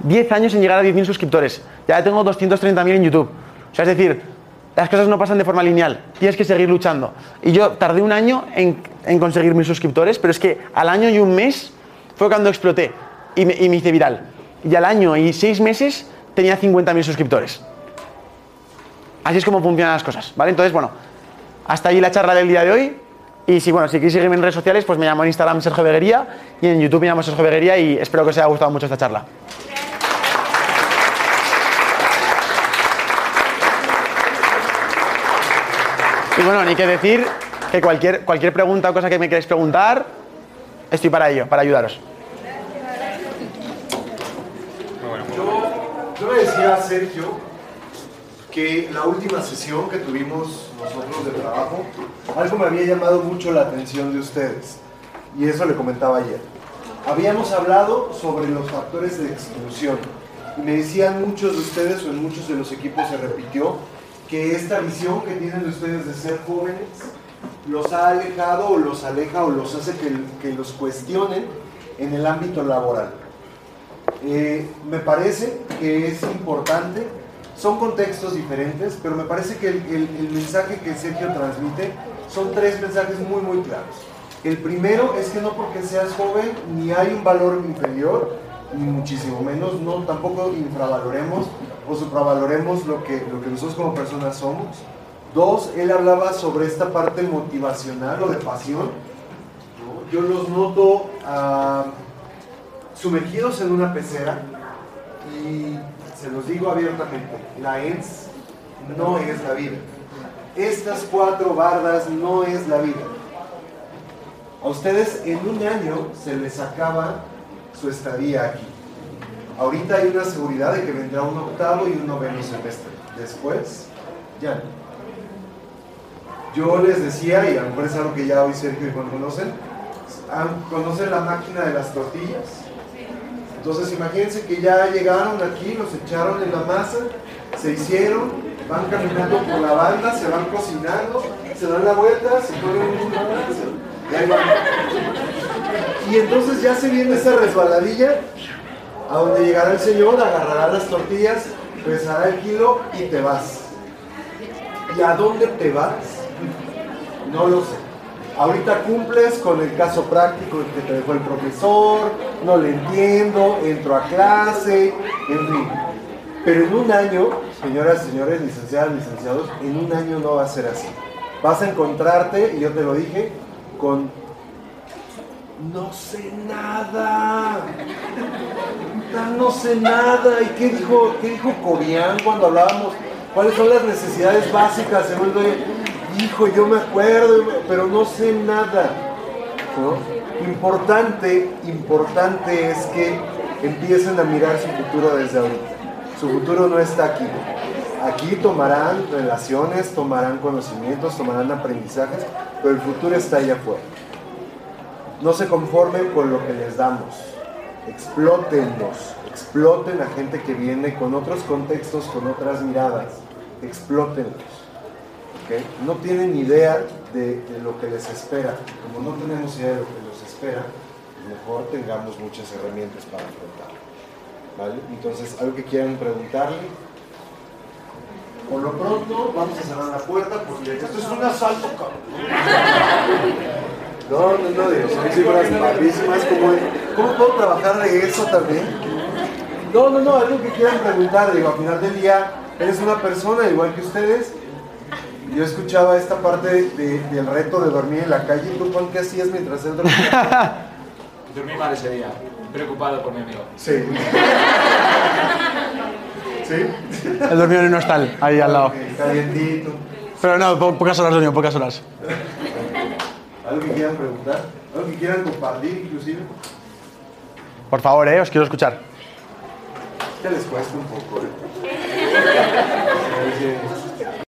10 años en llegar a 10.000 suscriptores. Ya tengo 230.000 en YouTube. O sea, es decir, las cosas no pasan de forma lineal. Tienes que seguir luchando. Y yo tardé un año en, en conseguir mis suscriptores, pero es que al año y un mes fue cuando exploté y me, y me hice viral. Y al año y seis meses tenía 50.000 suscriptores. Así es como funcionan las cosas, ¿vale? Entonces, bueno, hasta ahí la charla del día de hoy. Y si, bueno, si queréis seguirme en redes sociales, pues me llamo en Instagram Sergio Beguería y en YouTube me llamo Sergio Beguería y espero que os haya gustado mucho esta charla. Y bueno, ni que decir que cualquier, cualquier pregunta o cosa que me queráis preguntar, estoy para ello, para ayudaros. Yo le decía a Sergio que la última sesión que tuvimos nosotros de trabajo, algo me había llamado mucho la atención de ustedes. Y eso le comentaba ayer. Habíamos hablado sobre los factores de exclusión. Y me decían muchos de ustedes, o en muchos de los equipos se repitió, que esta visión que tienen de ustedes de ser jóvenes los ha alejado o los aleja o los hace que, que los cuestionen en el ámbito laboral. Eh, me parece que es importante, son contextos diferentes, pero me parece que el, mensaje que Sergio transmite son tres mensajes muy, muy claros. El primero es que no porque seas joven ni hay un valor inferior, ni muchísimo menos, no tampoco infravaloremos o supravaloremos lo que, lo que nosotros como personas somos. Dos, él hablaba sobre esta parte motivacional o de pasión. Yo los noto ah, sumergidos en una pecera y se los digo abiertamente, la ENS no es la vida. Estas cuatro bardas no es la vida. A ustedes en un año se les acaba su estadía aquí. Ahorita hay una seguridad de que vendrá un octavo y un noveno semestre. Después, ya. Yo les decía, y a lo mejor es algo que ya hoy Sergio y Juan conocen, ah, ¿conocen la máquina de las tortillas? Entonces imagínense que ya llegaron aquí, los echaron en la masa, se hicieron, van caminando por la banda, se van cocinando, se dan la vuelta, se ponen un y ahí. Y entonces ya se viene esa resbaladilla, a donde llegará el Señor, agarrará las tortillas, pesará el kilo y te vas. ¿Y a dónde te vas? No lo sé. Ahorita cumples con el caso práctico que te dejó el profesor, no le entiendo, entro a clase, en fin. Pero en un año, señoras y señores, licenciadas, licenciados, en un año no va a ser así. Vas a encontrarte, y yo te lo dije, con no sé nada. No sé nada. ¿Y qué dijo, qué dijo Cobian cuando hablábamos? ¿Cuáles son las necesidades básicas? Se vuelve, hijo, yo me acuerdo, pero no sé nada. Importante, importante es que empiecen a mirar su futuro desde ahorita. Su futuro no está aquí. Aquí tomarán relaciones, tomarán conocimientos, tomarán aprendizajes, pero el futuro está allá afuera. No se conformen con lo que les damos. Explótenlos. Exploten a gente que viene con otros contextos, con otras miradas. Explótenlos. ¿Ok? No tienen idea de, de lo que les espera. Como no tenemos idea de lo que nos espera, mejor tengamos muchas herramientas para afrontarlo. ¿Vale? Entonces, algo que quieran preguntarle. Por lo pronto, vamos a cerrar la puerta porque esto es un asalto. No, no, no, digo, son cifras padrísimas. ¿Cómo, ¿Cómo puedo trabajar de eso también? No, no, no, algo que quieran preguntar. Digo, al final del día, eres una persona igual que ustedes. Yo escuchaba esta parte de- del reto de dormir en la calle. ¿Tú, Juan, qué hacías mientras él dormía? Dormí mal ese día, preocupado por mi amigo. Sí. ¿Sí? El dormido en un hostal, ahí al lado. Calientito. Pero no, po- pocas horas dormido, pocas horas. ¿Algo que quieran preguntar? ¿Algo que quieran compartir, inclusive? Por favor, eh, os quiero escuchar. Que les cuesta un poco, ¿eh?